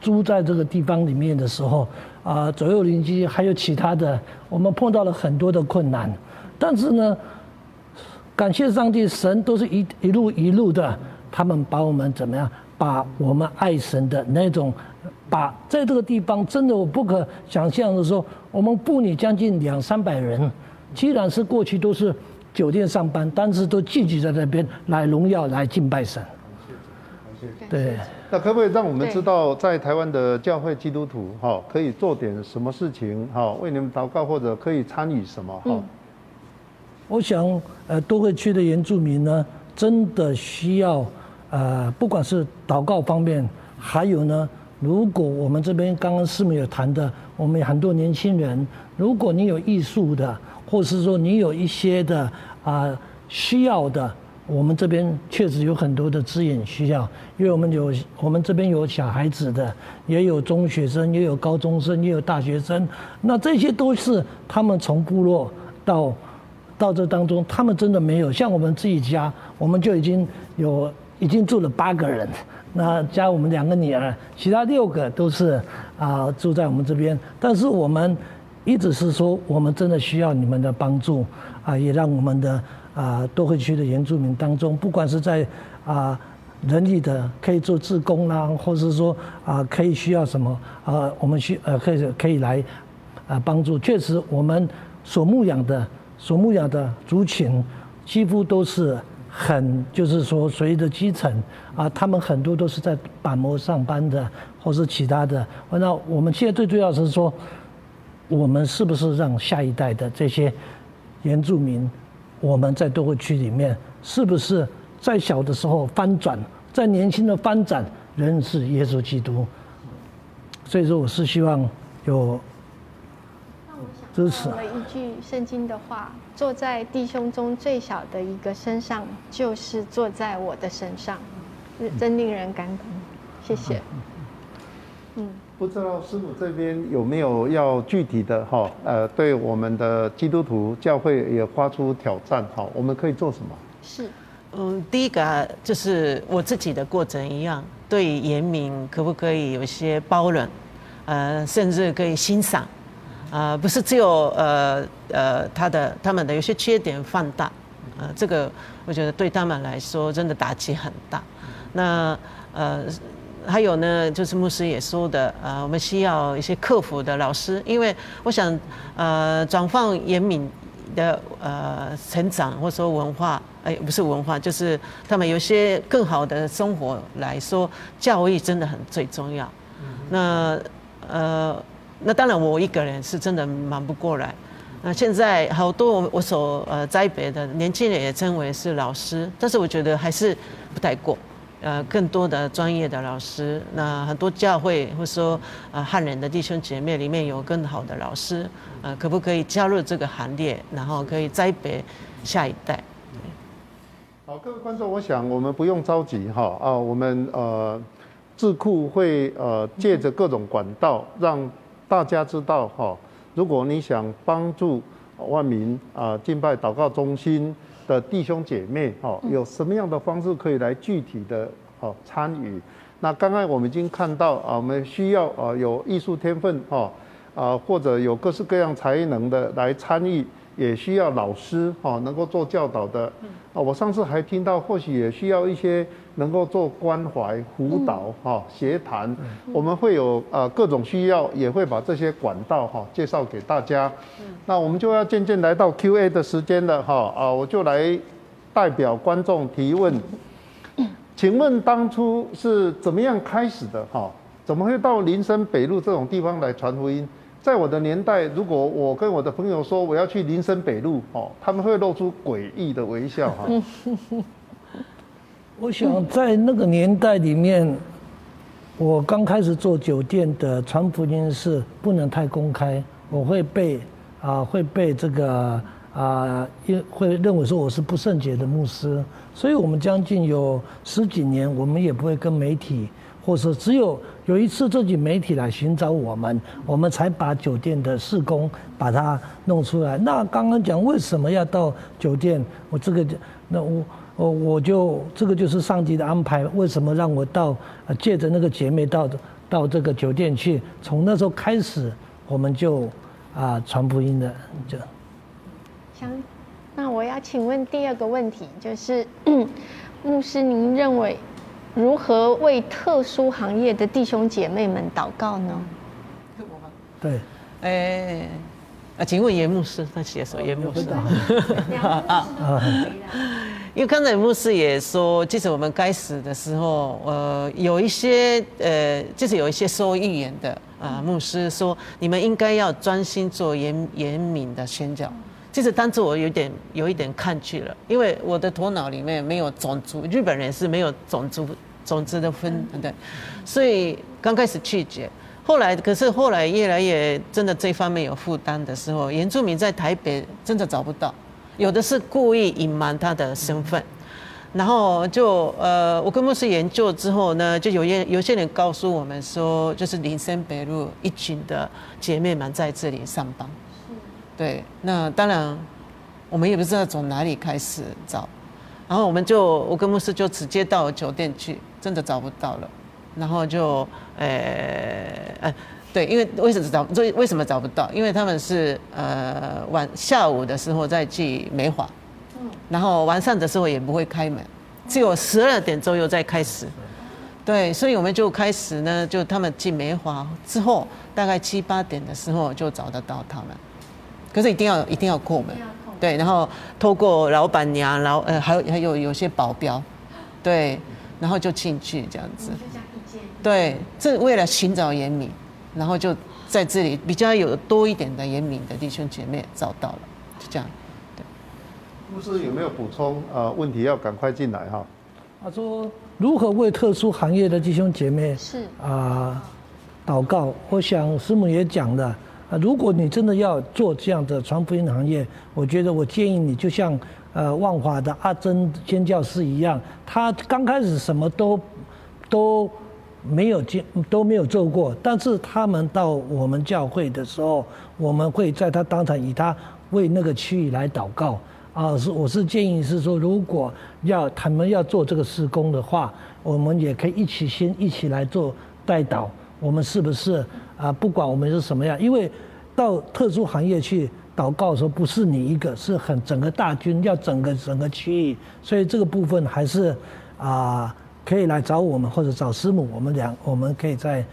租在这个地方里面的时候。啊，左右邻居还有其他的，我们碰到了很多的困难，但是呢，感谢上帝，神都是一一路一路的，他们把我们怎么样，把我们爱神的那种，把在这个地方真的我不可想象的说，我们部里将近两三百人，既然是过去都是酒店上班，但是都聚集在那边来荣耀来敬拜神，对。那可不可以让我们知道，在台湾的教会基督徒哈，可以做点什么事情哈，为你们祷告或者可以参与什么哈？我想，呃，都会区的原住民呢，真的需要，呃，不管是祷告方面，还有呢，如果我们这边刚刚师母有谈的，我们很多年轻人，如果你有艺术的，或是说你有一些的啊需要的。我们这边确实有很多的资源需要，因为我们有我们这边有小孩子的，也有中学生，也有高中生，也有大学生。那这些都是他们从部落到到这当中，他们真的没有像我们自己家，我们就已经有已经住了八个人，那加我们两个女儿，其他六个都是啊住在我们这边。但是我们一直是说，我们真的需要你们的帮助啊，也让我们的。啊，都会区的原住民当中，不管是在啊人力的可以做志工啦，或是说啊可以需要什么啊，我们需呃可以可以来啊帮助。确实，我们所牧养的所牧养的族群，几乎都是很就是说随着基层啊，他们很多都是在板模上班的，或是其他的。那我们现在最重要是说，我们是不是让下一代的这些原住民？我们在都会区里面，是不是在小的时候翻转，在年轻的翻转认识耶稣基督？所以说，我是希望有支持。了一句圣经的话：“坐在弟兄中最小的一个身上，就是坐在我的身上。”真令人感动。谢谢。嗯。不知道师傅这边有没有要具体的哈？呃，对我们的基督徒教会也发出挑战哈，我们可以做什么？是，嗯，第一个就是我自己的过程一样，对严明可不可以有一些包容，呃，甚至可以欣赏，啊，不是只有呃呃他的他们的有些缺点放大，呃，这个我觉得对他们来说真的打击很大。那呃。还有呢，就是牧师也说的，呃，我们需要一些客服的老师，因为我想，呃，转放严敏的呃成长或者说文化，哎，不是文化，就是他们有些更好的生活来说，教育真的很最重要。那呃，那当然我一个人是真的忙不过来。那现在好多我所呃栽培的年轻人也称为是老师，但是我觉得还是不太过。呃，更多的专业的老师，那很多教会或者说呃汉人的弟兄姐妹里面有更好的老师，呃，可不可以加入这个行列，然后可以栽培下一代？好，各位观众，我想我们不用着急哈啊，我们呃智库会呃借着各种管道让大家知道哈，如果你想帮助万民啊敬拜祷告中心。的弟兄姐妹，哈，有什么样的方式可以来具体的哦参与？那刚刚我们已经看到啊，我们需要啊有艺术天分，哈，啊或者有各式各样才能的来参与。也需要老师哈，能够做教导的。啊，我上次还听到，或许也需要一些能够做关怀辅导哈，协谈。我们会有呃各种需要，也会把这些管道哈介绍给大家。那我们就要渐渐来到 Q&A 的时间了哈啊，我就来代表观众提问。[coughs] 请问当初是怎么样开始的哈？怎么会到林森北路这种地方来传福音？在我的年代，如果我跟我的朋友说我要去林森北路，哦，他们会露出诡异的微笑哈。我想在那个年代里面，我刚开始做酒店的传福音是不能太公开，我会被啊会被这个啊因会认为说我是不圣洁的牧师，所以我们将近有十几年，我们也不会跟媒体，或者只有有一次这己媒体来寻找我们，我们才把酒店的施工把它弄出来。那刚刚讲为什么要到酒店，我这个那我。我我就这个就是上帝的安排，为什么让我到借着那个姐妹到到这个酒店去？从那时候开始，我们就啊传福音的就。想，那我要请问第二个问题，就是 [clears throat] 牧师，您认为如何为特殊行业的弟兄姐妹们祷告呢？[laughs] 对，哎。啊，请问严牧师，他写说严牧师 [laughs] 啊 [laughs] 啊，因为刚才牧师也说，即使我们该死的时候，呃，有一些呃，就是有一些说预言的啊，牧师说，你们应该要专心做严严敏的宣教。其实当时我有点有一点抗拒了，因为我的头脑里面没有种族，日本人是没有种族种子的分对，所以刚开始拒绝。后来，可是后来越来越真的这方面有负担的时候，原住民在台北真的找不到，有的是故意隐瞒他的身份，然后就呃，我跟牧师研究之后呢，就有些有些人告诉我们说，就是林森北路一群的姐妹们在这里上班，对，那当然我们也不知道从哪里开始找，然后我们就我跟牧师就直接到酒店去，真的找不到了。然后就，呃，呃，对，因为为什么找？为为什么找不到？因为他们是呃晚下午的时候在寄梅花，嗯，然后晚上的时候也不会开门，只有十二点左右再开始，对，所以我们就开始呢，就他们寄梅花之后，大概七八点的时候就找得到他们，可是一定要一定要过门，对，然后透过老板娘，然后呃还有还有有些保镖，对，然后就进去这样子。对，这为了寻找严敏，然后就在这里比较有多一点的严敏的弟兄姐妹找到了，就这样。对，牧师有没有补充？呃，问题要赶快进来哈。他说如何为特殊行业的弟兄姐妹是啊祷告？我想师母也讲了啊，如果你真的要做这样的传福音行业，我觉得我建议你就像呃万华的阿珍宣教师一样，他刚开始什么都都。没有见都没有做过，但是他们到我们教会的时候，我们会在他当场以他为那个区域来祷告啊。是我是建议是说，如果要他们要做这个施工的话，我们也可以一起先一起来做代祷。我们是不是啊？不管我们是什么样，因为到特殊行业去祷告的时候，不是你一个，是很整个大军要整个整个区域，所以这个部分还是啊。可以来找我们或者找师母，我们两我们可以再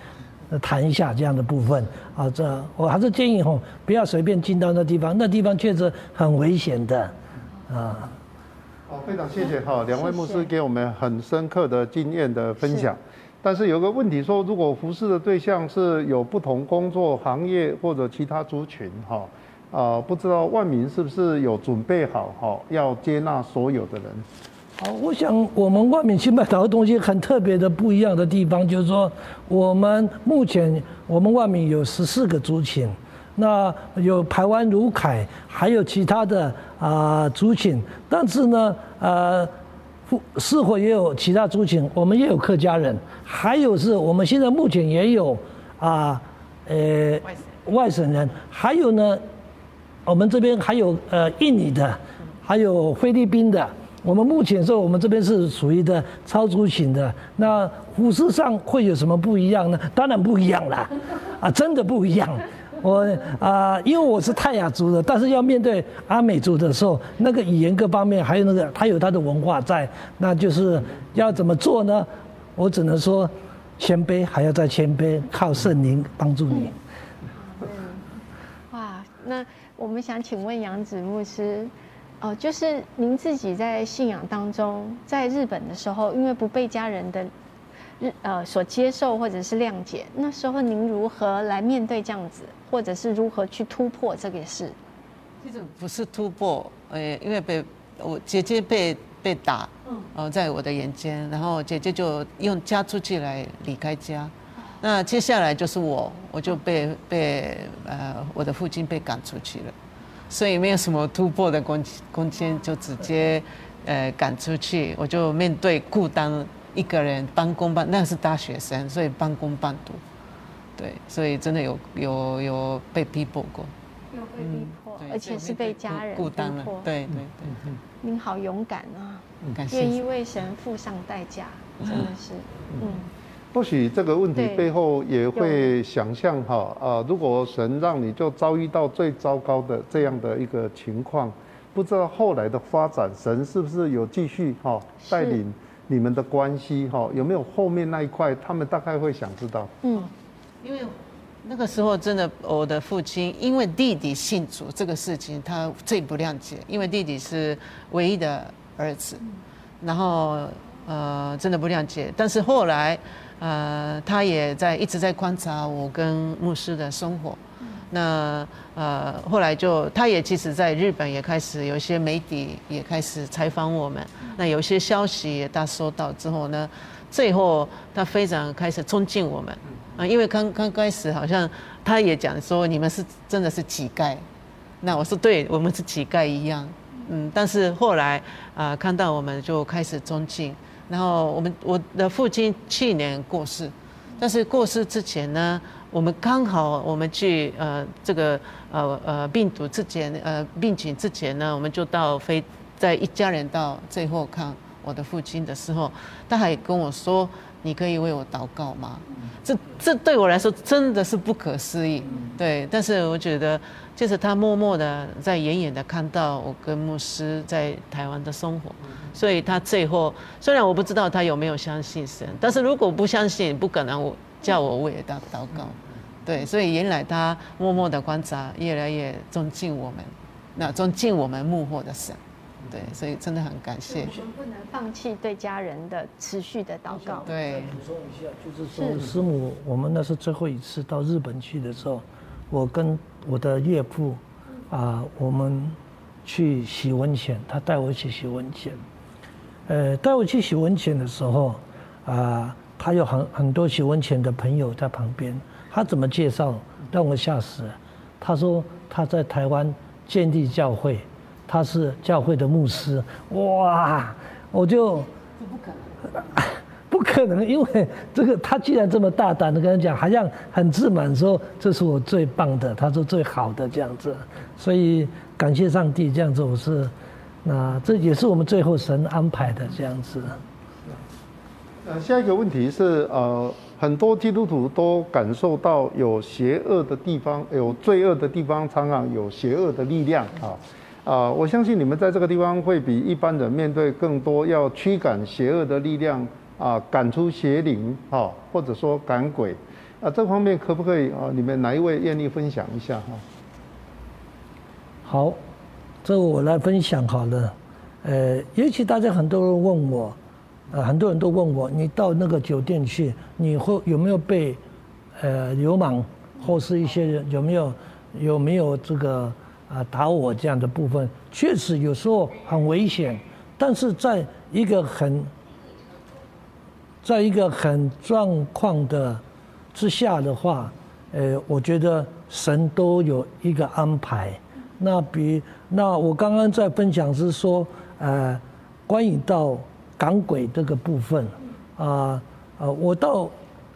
谈一下这样的部分啊。这我还是建议吼，不要随便进到那地方，那地方确实很危险的啊。好，非常谢谢哈，两位牧师给我们很深刻的经验的分享。但是有个问题说，如果服侍的对象是有不同工作行业或者其他族群哈啊，不知道万民是不是有准备好哈，要接纳所有的人。好，我想我们外面新买到的东西很特别的不一样的地方，就是说我们目前我们外面有十四个族群，那有台湾卢凯，还有其他的啊族群，但是呢，呃，是否也有其他族群？我们也有客家人，还有是我们现在目前也有啊，呃，外省人，还有呢，我们这边还有呃印尼的，还有菲律宾的。我们目前说，我们这边是属于的超族型的。那服饰上会有什么不一样呢？当然不一样啦，啊，真的不一样。我啊，因为我是泰雅族的，但是要面对阿美族的时候，那个语言各方面，还有那个他有他的文化在，那就是要怎么做呢？我只能说，谦卑还要再谦卑，靠圣灵帮助你。哇，那我们想请问杨子牧师。哦，就是您自己在信仰当中，在日本的时候，因为不被家人的呃所接受或者是谅解，那时候您如何来面对这样子，或者是如何去突破这个事？其实不是突破，呃，因为被我姐姐被被打，嗯，呃，在我的眼前，然后姐姐就用家出去来离开家，那接下来就是我，我就被被呃我的父亲被赶出去了，所以没有什么突破的空空间，就直接呃赶出去，我就面对孤单一个人半工半，那是大学生，所以半工半读，对，所以真的有有有被逼迫过，有被逼迫，而且是被家人孤单了，对对对，您好勇敢啊，感谢。愿意为神付上代价，真的是，嗯。或许这个问题背后也会想象哈啊，如果神让你就遭遇到最糟糕的这样的一个情况，不知道后来的发展，神是不是有继续哈带领你们的关系哈？有没有后面那一块？他们大概会想知道。嗯，因为那个时候真的，我的父亲因为弟弟信主这个事情，他最不谅解，因为弟弟是唯一的儿子，然后呃，真的不谅解。但是后来。呃，他也在一直在观察我跟牧师的生活。那呃，后来就他也其实在日本也开始有一些媒体也开始采访我们。那有些消息也他收到之后呢，最后他非常开始尊敬我们。啊，因为刚刚开始好像他也讲说你们是真的是乞丐。那我说对，我们是乞丐一样。嗯，但是后来啊，看到我们就开始尊敬。然后我们我的父亲去年过世，但是过世之前呢，我们刚好我们去呃这个呃呃病毒之前呃病情之前呢，我们就到飞在一家人到最后看我的父亲的时候，他还跟我说：“你可以为我祷告吗？”这这对我来说真的是不可思议，对。但是我觉得，就是他默默的在远远的看到我跟牧师在台湾的生活。所以他最后虽然我不知道他有没有相信神，但是如果不相信，不可能我叫我为他祷告，对，所以原来他默默的观察，越来越尊敬我们，那尊敬我们幕后的神，对，所以真的很感谢。不能放弃对家人的持续的祷告。对。补充一下，就是说师母，我们那是最后一次到日本去的时候，我跟我的岳父啊，我们去洗温泉，他带我去洗温泉。呃，带我去洗温泉的时候，啊，他有很很多洗温泉的朋友在旁边。他怎么介绍，让我吓死了。他说他在台湾建立教会，他是教会的牧师。哇，我就不可能，[laughs] 不可能，因为这个他既然这么大胆的跟他讲，好像很自满说这是我最棒的，他说最好的这样子。所以感谢上帝，这样子我是。那这也是我们最后神安排的这样子。呃，下一个问题是，呃，很多基督徒都感受到有邪恶的地方，有罪恶的地方，常常有邪恶的力量啊。啊，我相信你们在这个地方会比一般人面对更多要驱赶邪恶的力量啊，赶出邪灵啊，或者说赶鬼啊，这方面可不可以啊？你们哪一位愿意分享一下哈？好。这我来分享好了，呃，尤其大家很多人问我，呃，很多人都问我，你到那个酒店去，你会有没有被，呃，流氓或是一些人有没有有没有这个啊打我这样的部分？确实有时候很危险，但是在一个很，在一个很状况的之下的话，呃，我觉得神都有一个安排。那比那我刚刚在分享是说，呃，关于到港鬼这个部分，啊啊，我到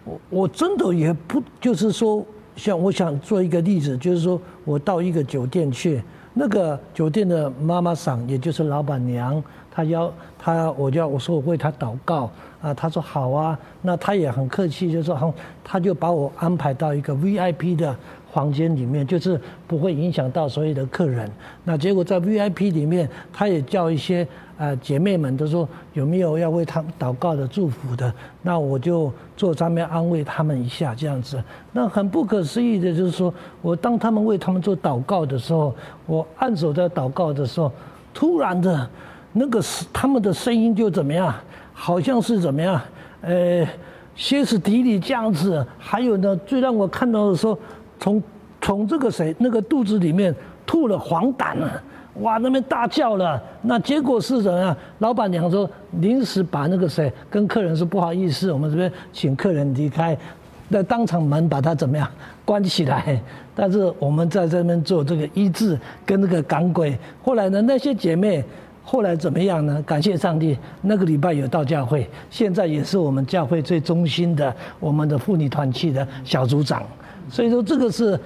我我真的也不就是说，像我想做一个例子，就是说我到一个酒店去，那个酒店的妈妈桑，也就是老板娘，她要她，我叫我说我为她祷告，啊，她说好啊，那她也很客气，就说好，她就把我安排到一个 VIP 的。房间里面就是不会影响到所有的客人。那结果在 VIP 里面，她也叫一些呃姐妹们都说有没有要为他们祷告的、祝福的。那我就坐上面安慰他们一下，这样子。那很不可思议的就是说，我当他们为他们做祷告的时候，我按手在祷告的时候，突然的，那个是他们的声音就怎么样？好像是怎么样？呃，歇斯底里这样子。还有呢，最让我看到的时候。从从这个谁那个肚子里面吐了黄疸了，哇，那边大叫了。那结果是什么样？老板娘说临时把那个谁跟客人说不好意思，我们这边请客人离开，那当场门把它怎么样关起来？[laughs] 但是我们在这边做这个医治跟那个赶鬼。后来呢，那些姐妹后来怎么样呢？感谢上帝，那个礼拜有到教会，现在也是我们教会最忠心的我们的妇女团契的小组长。所以说这个是。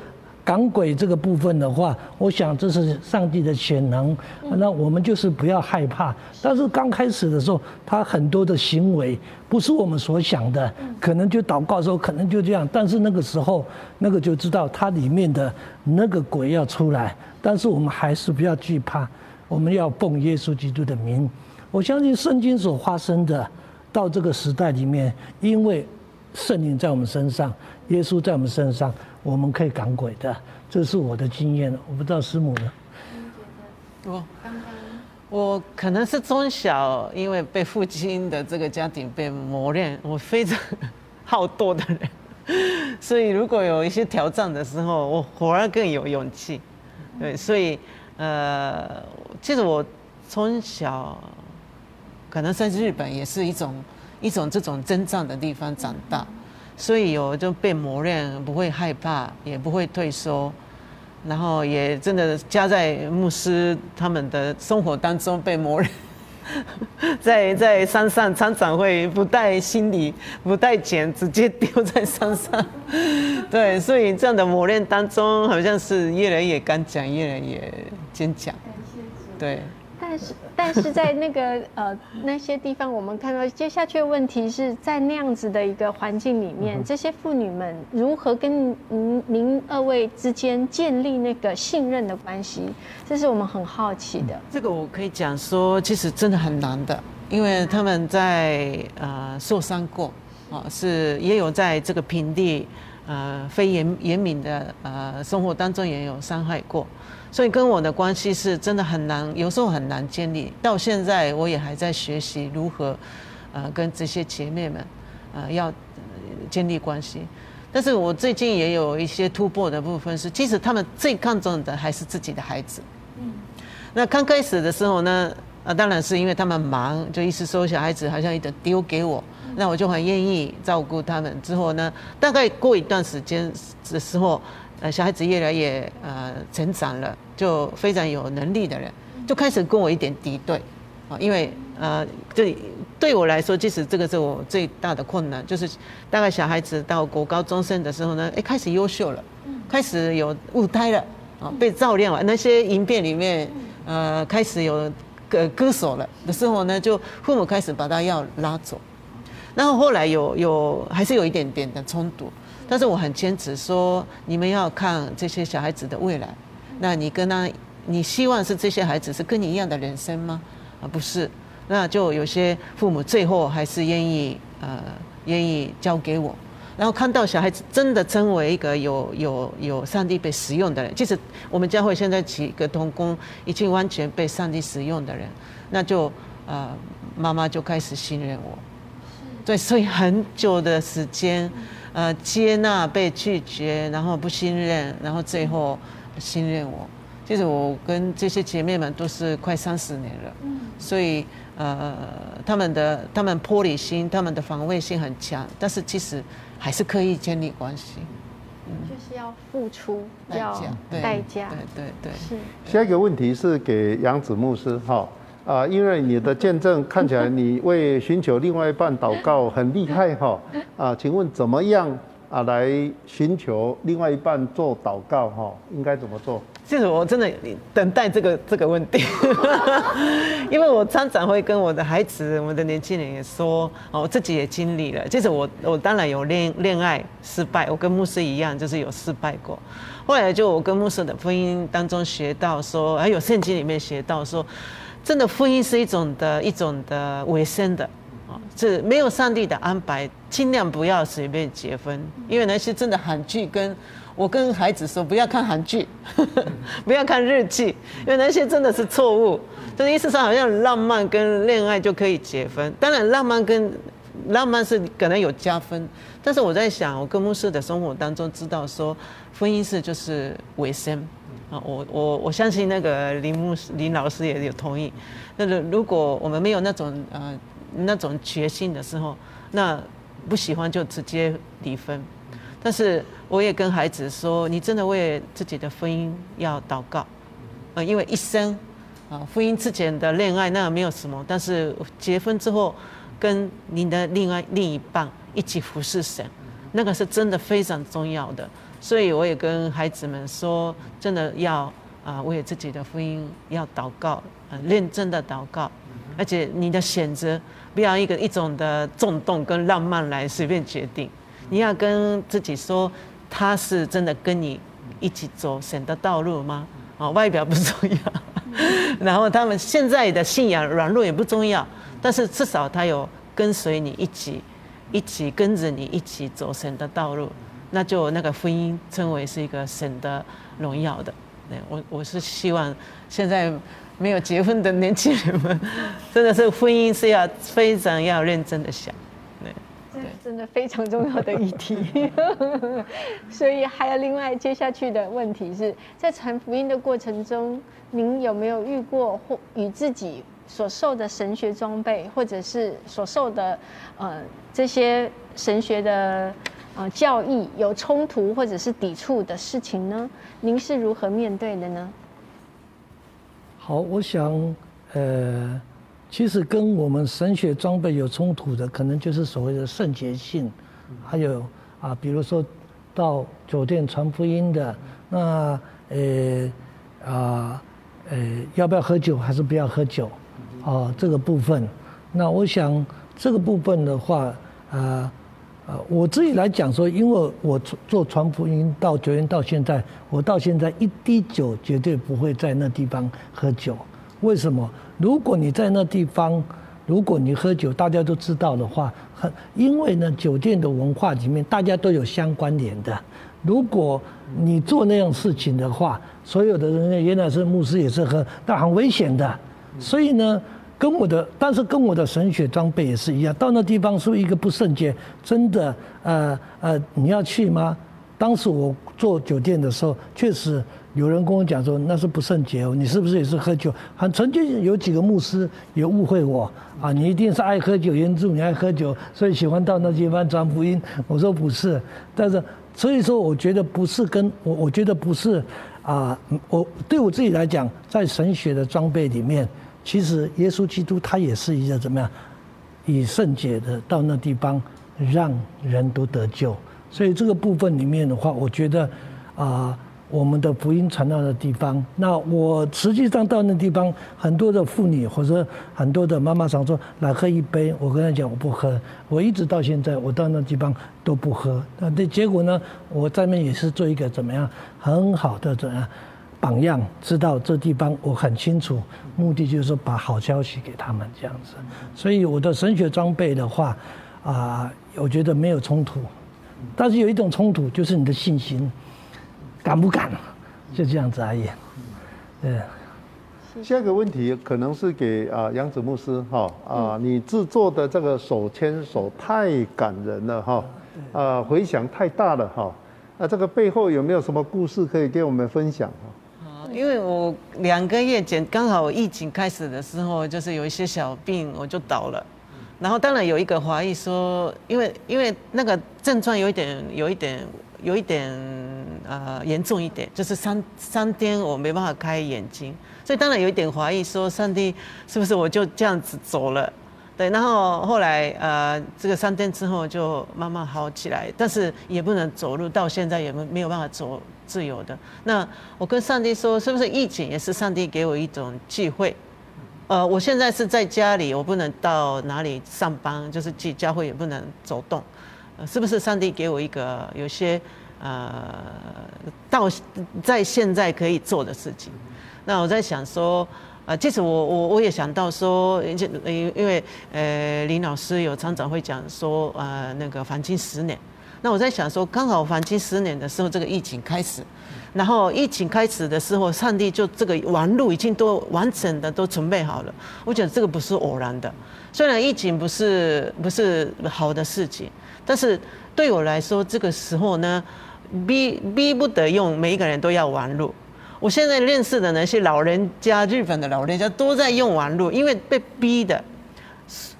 赶鬼这个部分的话，我想这是上帝的潜能，那我们就是不要害怕。但是刚开始的时候，他很多的行为不是我们所想的，可能就祷告的时候可能就这样，但是那个时候那个就知道它里面的那个鬼要出来，但是我们还是不要惧怕，我们要奉耶稣基督的名。我相信圣经所发生的，到这个时代里面，因为圣灵在我们身上，耶稣在我们身上。我们可以赶鬼的，这是我的经验。我不知道师母呢？我我可能是从小因为被父亲的这个家庭被磨练，我非常好斗的人，[laughs] 所以如果有一些挑战的时候，我反而更有勇气。对，所以呃，其实我从小可能在日本也是一种一种这种征战的地方长大。所以有就被磨练，不会害怕，也不会退缩，然后也真的加在牧师他们的生活当中被磨练，[laughs] 在在山上常常会不带行李、不带钱，直接丢在山上。[laughs] 对，所以这样的磨练当中，好像是越来越敢讲，越来越坚强。对。但是，但是在那个 [laughs] 呃那些地方，我们看到接下去的问题是在那样子的一个环境里面，这些妇女们如何跟您您二位之间建立那个信任的关系？这是我们很好奇的。这个我可以讲说，其实真的很难的，因为他们在呃受伤过，啊是也有在这个平地呃非严严敏的呃生活当中也有伤害过。所以跟我的关系是真的很难，有时候很难建立。到现在我也还在学习如何，呃，跟这些姐妹们，呃，要建立关系。但是我最近也有一些突破的部分是，其实他们最看重的还是自己的孩子。嗯。那刚开始的时候呢，啊，当然是因为他们忙，就意思说小孩子好像一直丢给我，那我就很愿意照顾他们。之后呢，大概过一段时间的时候。呃，小孩子越来越呃成长了，就非常有能力的人，就开始跟我一点敌对，啊，因为呃，对对我来说，即使这个是我最大的困难，就是大概小孩子到国高中生的时候呢，哎，开始优秀了，开始有舞台了，啊，被照亮了，那些影片里面，呃，开始有歌歌手了的时候呢，就父母开始把他要拉走，然后后来有有还是有一点点的冲突。但是我很坚持说，你们要看这些小孩子的未来。那你跟他，你希望是这些孩子是跟你一样的人生吗？啊，不是。那就有些父母最后还是愿意呃，愿意交给我。然后看到小孩子真的成为一个有有有上帝被使用的人，即使我们教会现在几个童工已经完全被上帝使用的人，那就呃，妈妈就开始信任我。对，所以很久的时间。呃，接纳被拒绝，然后不信任，然后最后信任我。其实我跟这些姐妹们都是快三十年了，所以呃，他们的他们玻璃心，他们的防卫性很强，但是其实还是可以建立关系。就是要付出，要代价，对对对。是。下一个问题是给杨子牧师哈。啊，因为你的见证看起来，你为寻求另外一半祷告很厉害哈。啊，请问怎么样啊来寻求另外一半做祷告哈？应该怎么做？其实我真的等待这个这个问题，[laughs] 因为我常常会跟我的孩子、我的年轻人也说，哦，我自己也经历了。其实我我当然有恋恋爱失败，我跟牧师一样，就是有失败过。后来就我跟牧师的婚姻当中学到说，还有圣经里面学到说。真的婚姻是一种的一种的维生的，啊，这没有上帝的安排，尽量不要随便结婚，因为那些真的韩剧，跟我跟孩子说不要看韩剧，[laughs] 不要看日记，因为那些真的是错误。这意思上好像浪漫跟恋爱就可以结婚，当然浪漫跟浪漫是可能有加分，但是我在想，我跟牧师的生活当中知道说，婚姻是就是卫生。啊，我我我相信那个林牧师林老师也有同意。那个如果我们没有那种呃那种决心的时候，那不喜欢就直接离婚。但是我也跟孩子说，你真的为自己的婚姻要祷告，呃，因为一生啊，婚姻之前的恋爱那没有什么，但是结婚之后跟你的另外另一半一起服侍神，那个是真的非常重要的。所以我也跟孩子们说，真的要啊为自己的婚姻要祷告，呃，认真的祷告，而且你的选择不要一个一种的冲动跟浪漫来随便决定。你要跟自己说，他是真的跟你一起走神的道路吗？啊，外表不重要，[laughs] 然后他们现在的信仰软弱也不重要，但是至少他有跟随你一起，一起跟着你一起走神的道路，那就那个婚姻称为是一个神的荣耀的。我我是希望现在没有结婚的年轻人们，真的是婚姻是要非常要认真的想。真的非常重要的议题，[laughs] 所以还有另外接下去的问题是在传福音的过程中，您有没有遇过或与自己所受的神学装备，或者是所受的呃这些神学的呃教义有冲突或者是抵触的事情呢？您是如何面对的呢？好，我想呃。其实跟我们神学装备有冲突的，可能就是所谓的圣洁性，还有啊，比如说到酒店传福音的，那呃啊呃要不要喝酒还是不要喝酒啊这个部分，那我想这个部分的话啊呃我自己来讲说，因为我做传福音到酒店到现在，我到现在一滴酒绝对不会在那地方喝酒，为什么？如果你在那地方，如果你喝酒，大家都知道的话，很因为呢，酒店的文化里面大家都有相关联的。如果你做那样事情的话，所有的人原来是牧师也是喝，那很危险的。所以呢，跟我的，但是跟我的神学装备也是一样，到那地方是一个不圣洁，真的，呃呃，你要去吗？当时我做酒店的时候，确实。有人跟我讲说那是不圣洁哦，你是不是也是喝酒？很曾经有几个牧师也误会我啊，你一定是爱喝酒，原住你爱喝酒，所以喜欢到那地方传福音。我说不是，但是所以说我觉得不是跟我，我觉得不是啊。我对我自己来讲，在神学的装备里面，其实耶稣基督他也是一个怎么样，以圣洁的到那地方让人都得救。所以这个部分里面的话，我觉得啊。我们的福音传到的地方，那我实际上到那地方，很多的妇女或者很多的妈妈常说来喝一杯，我跟她讲我不喝，我一直到现在我到那地方都不喝。那的结果呢，我在那也是做一个怎么样很好的怎样榜样，知道这地方我很清楚，目的就是说把好消息给他们这样子。所以我的神学装备的话，啊，我觉得没有冲突，但是有一种冲突就是你的信心。敢不敢？就这样子而已。对。下一个问题可能是给啊杨子牧师哈啊，你制作的这个手牵手太感人了哈，啊回响太大了哈，那这个背后有没有什么故事可以给我们分享啊？因为我两个月前刚好疫情开始的时候，就是有一些小病，我就倒了。然后当然有一个怀疑说，因为因为那个症状有一点有一点。有一点呃严重一点，就是三三天我没办法开眼睛，所以当然有一点怀疑，说上帝是不是我就这样子走了？对，然后后来呃这个三天之后就慢慢好起来，但是也不能走路，到现在也没没有办法走自由的。那我跟上帝说，是不是疫情也是上帝给我一种机会？呃，我现在是在家里，我不能到哪里上班，就是去教会也不能走动。是不是上帝给我一个有些呃到在现在可以做的事情？那我在想说，呃，即使我我我也想到说，因因为呃林老师有常常会讲说，呃那个黄金十年。那我在想说，刚好黄金十年的时候，这个疫情开始，然后疫情开始的时候，上帝就这个完路已经都完整的都准备好了。我觉得这个不是偶然的，虽然疫情不是不是好的事情。但是对我来说，这个时候呢，逼逼不得用，每一个人都要玩路。我现在认识的那些老人家，日本的老人家都在用网络，因为被逼的。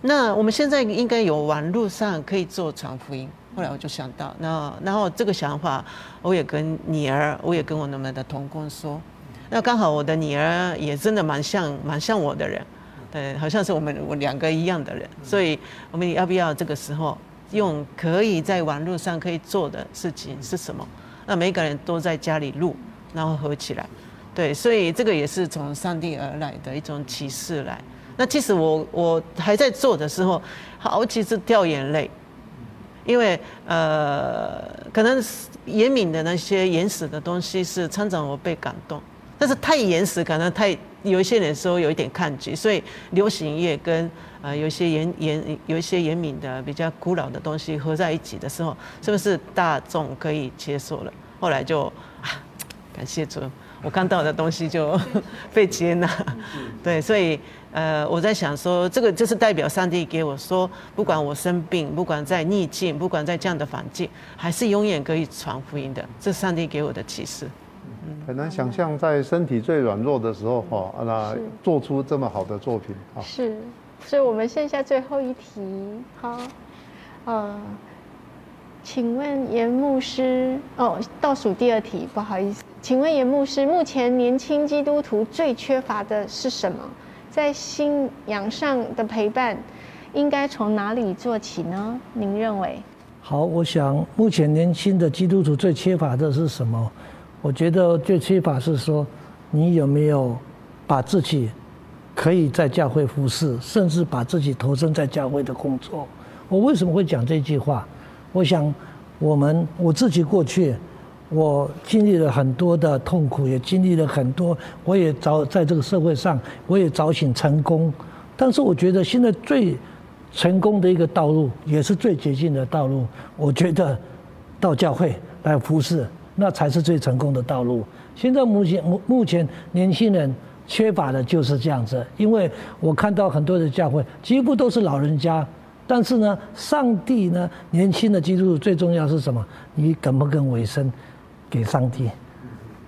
那我们现在应该有网络上可以做传福音，后来我就想到，那然后这个想法，我也跟女儿，我也跟我那么的同工说，那刚好我的女儿也真的蛮像蛮像我的人，对，好像是我们我两个一样的人，所以我们要不要这个时候用可以在网络上可以做的事情是什么？那每个人都在家里录，然后合起来，对，所以这个也是从上帝而来的一种启示来。那其实我我还在做的时候，好几次掉眼泪，因为呃，可能严敏的那些原始的东西是常常我被感动，但是太原始，可能太有一些人说有一点抗拒，所以流行乐跟呃有一些严严有一些严敏的比较古老的东西合在一起的时候，是不是大众可以接受了？后来就，感谢主，我看到的东西就被接纳，对，所以。呃，我在想说，这个就是代表上帝给我说，不管我生病，不管在逆境，不管在这样的环境，还是永远可以传福音的。这是上帝给我的启示。很难想象在身体最软弱的时候，哈，那做出这么好的作品啊。是，所以我们剩下最后一题，好，呃，请问严牧师，哦，倒数第二题，不好意思，请问严牧师，目前年轻基督徒最缺乏的是什么？在信仰上的陪伴，应该从哪里做起呢？您认为？好，我想目前年轻的基督徒最缺乏的是什么？我觉得最缺乏是说，你有没有把自己可以在教会服侍，甚至把自己投身在教会的工作。我为什么会讲这句话？我想，我们我自己过去。我经历了很多的痛苦，也经历了很多，我也早在这个社会上，我也早醒成功。但是我觉得现在最成功的一个道路，也是最捷径的道路，我觉得到教会来服侍，那才是最成功的道路。现在目前目目前年轻人缺乏的就是这样子，因为我看到很多的教会几乎都是老人家，但是呢，上帝呢，年轻的基督徒最重要是什么？你敢不敢委身？给上帝，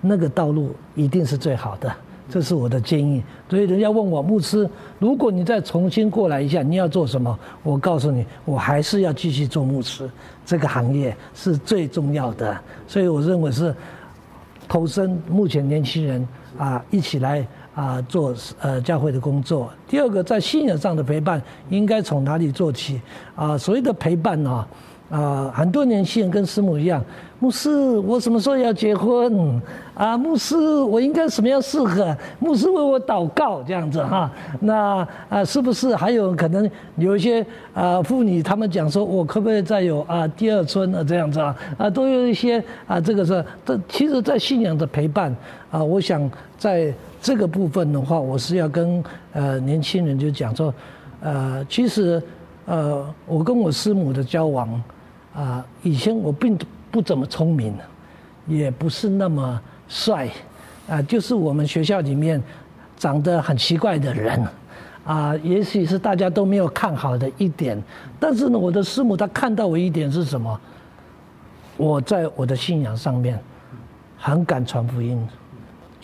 那个道路一定是最好的，这是我的建议。所以人家问我牧师，如果你再重新过来一下，你要做什么？我告诉你，我还是要继续做牧师，这个行业是最重要的。所以我认为是投身目前年轻人啊，一起来啊做呃教会的工作。第二个，在信仰上的陪伴应该从哪里做起啊？所谓的陪伴啊？啊，很多年轻人跟师母一样，牧师，我什么时候要结婚？啊，牧师，我应该什么样适合？牧师为我祷告这样子哈。那啊，是不是还有可能有一些啊妇女，她们讲说，我可不可以再有啊第二春啊这样子啊？啊，都有一些啊，这个是这其实，在信仰的陪伴啊，我想在这个部分的话，我是要跟呃年轻人就讲说，呃，其实呃，我跟我师母的交往。啊，以前我并不怎么聪明，也不是那么帅，啊，就是我们学校里面长得很奇怪的人，啊，也许是大家都没有看好的一点。但是呢，我的师母她看到我一点是什么？我在我的信仰上面很敢传福音，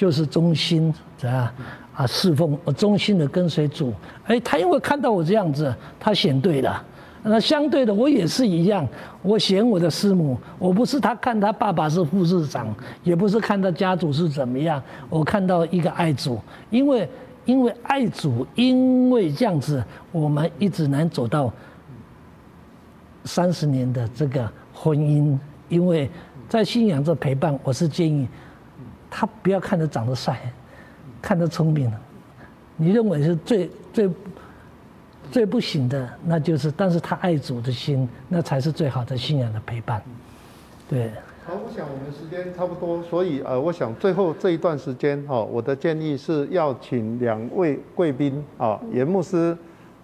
就是忠心，啊啊侍奉，忠心的跟随主。哎，他因为看到我这样子，他选对了。那相对的，我也是一样。我选我的师母，我不是他看他爸爸是副市长，也不是看他家族是怎么样。我看到一个爱主，因为因为爱主，因为这样子，我们一直能走到三十年的这个婚姻。因为在信仰这陪伴，我是建议他不要看着长得帅，看着聪明，你认为是最最。最不行的，那就是，但是他爱主的心，那才是最好的信仰的陪伴。对。好，我想我们时间差不多，所以呃，我想最后这一段时间哈，我的建议是要请两位贵宾啊，严牧师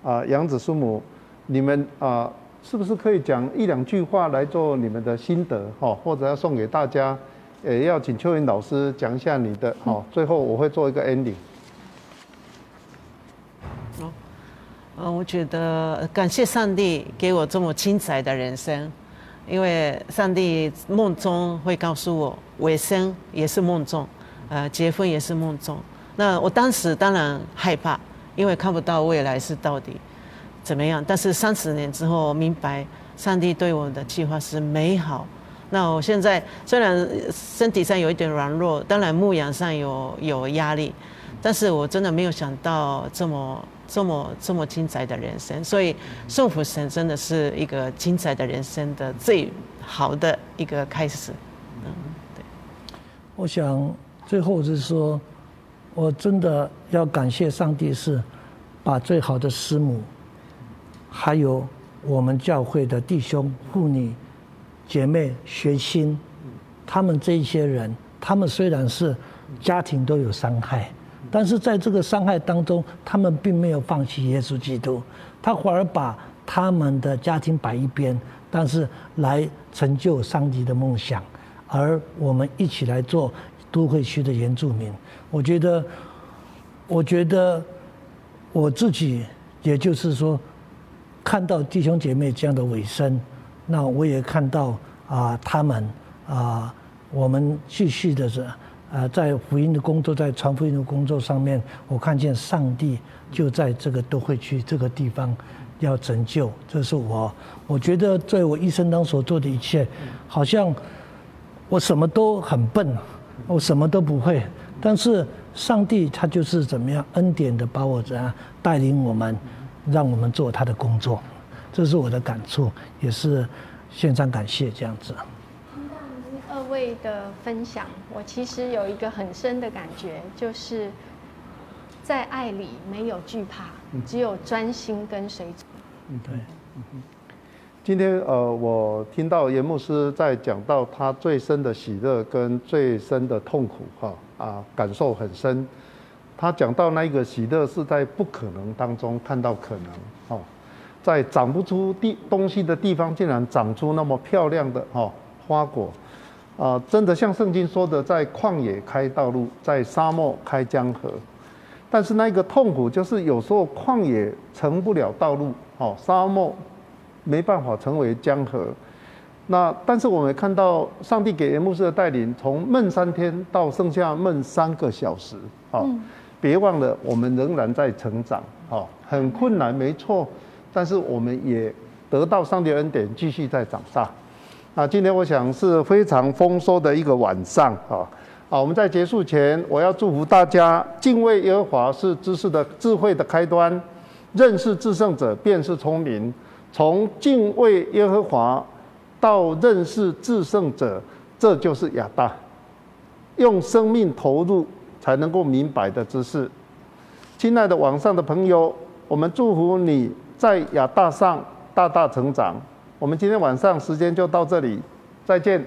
啊，杨子师母，你们啊，是不是可以讲一两句话来做你们的心得哈，或者要送给大家，也要请邱云老师讲一下你的哦，最后我会做一个 ending。嗯，我觉得感谢上帝给我这么精彩的人生，因为上帝梦中会告诉我，尾声也是梦中，呃，结婚也是梦中。那我当时当然害怕，因为看不到未来是到底怎么样。但是三十年之后明白，上帝对我的计划是美好。那我现在虽然身体上有一点软弱，当然牧养上有有压力，但是我真的没有想到这么这么这么精彩的人生。所以顺服神真的是一个精彩的人生的最好的一个开始。嗯，对。我想最后是说，我真的要感谢上帝，是把最好的师母，还有我们教会的弟兄妇女。姐妹学亲，他们这一些人，他们虽然是家庭都有伤害，但是在这个伤害当中，他们并没有放弃耶稣基督，他反而把他们的家庭摆一边，但是来成就上帝的梦想。而我们一起来做都会区的原住民，我觉得，我觉得我自己，也就是说，看到弟兄姐妹这样的尾声。那我也看到啊，他们啊，我们继续的是啊，在福音的工作，在传福音的工作上面，我看见上帝就在这个都会去这个地方要拯救。这是我，我觉得在我一生当中所做的一切，好像我什么都很笨，我什么都不会，但是上帝他就是怎么样恩典的把我怎样带领我们，让我们做他的工作。这是我的感触，也是献上感谢这样子。听到您二位的分享，我其实有一个很深的感觉，就是在爱里没有惧怕，只有专心跟随主。嗯，对。今天呃，我听到严牧师在讲到他最深的喜乐跟最深的痛苦，哈啊，感受很深。他讲到那一个喜乐是在不可能当中看到可能，哦。在长不出地东西的地方，竟然长出那么漂亮的哈花果，啊，真的像圣经说的，在旷野开道路，在沙漠开江河。但是那个痛苦就是有时候旷野成不了道路，哦，沙漠没办法成为江河。那但是我们看到上帝给牧师的带领，从闷三天到剩下闷三个小时，哦，别忘了我们仍然在成长，哦，很困难，没错。但是我们也得到上帝恩典，继续在长大。啊，今天我想是非常丰收的一个晚上啊！啊，我们在结束前，我要祝福大家：敬畏耶和华是知识的智慧的开端，认识至圣者便是聪明。从敬畏耶和华到认识至圣者，这就是亚大。用生命投入才能够明白的知识。亲爱的网上的朋友，我们祝福你。在亚大上大大成长。我们今天晚上时间就到这里，再见。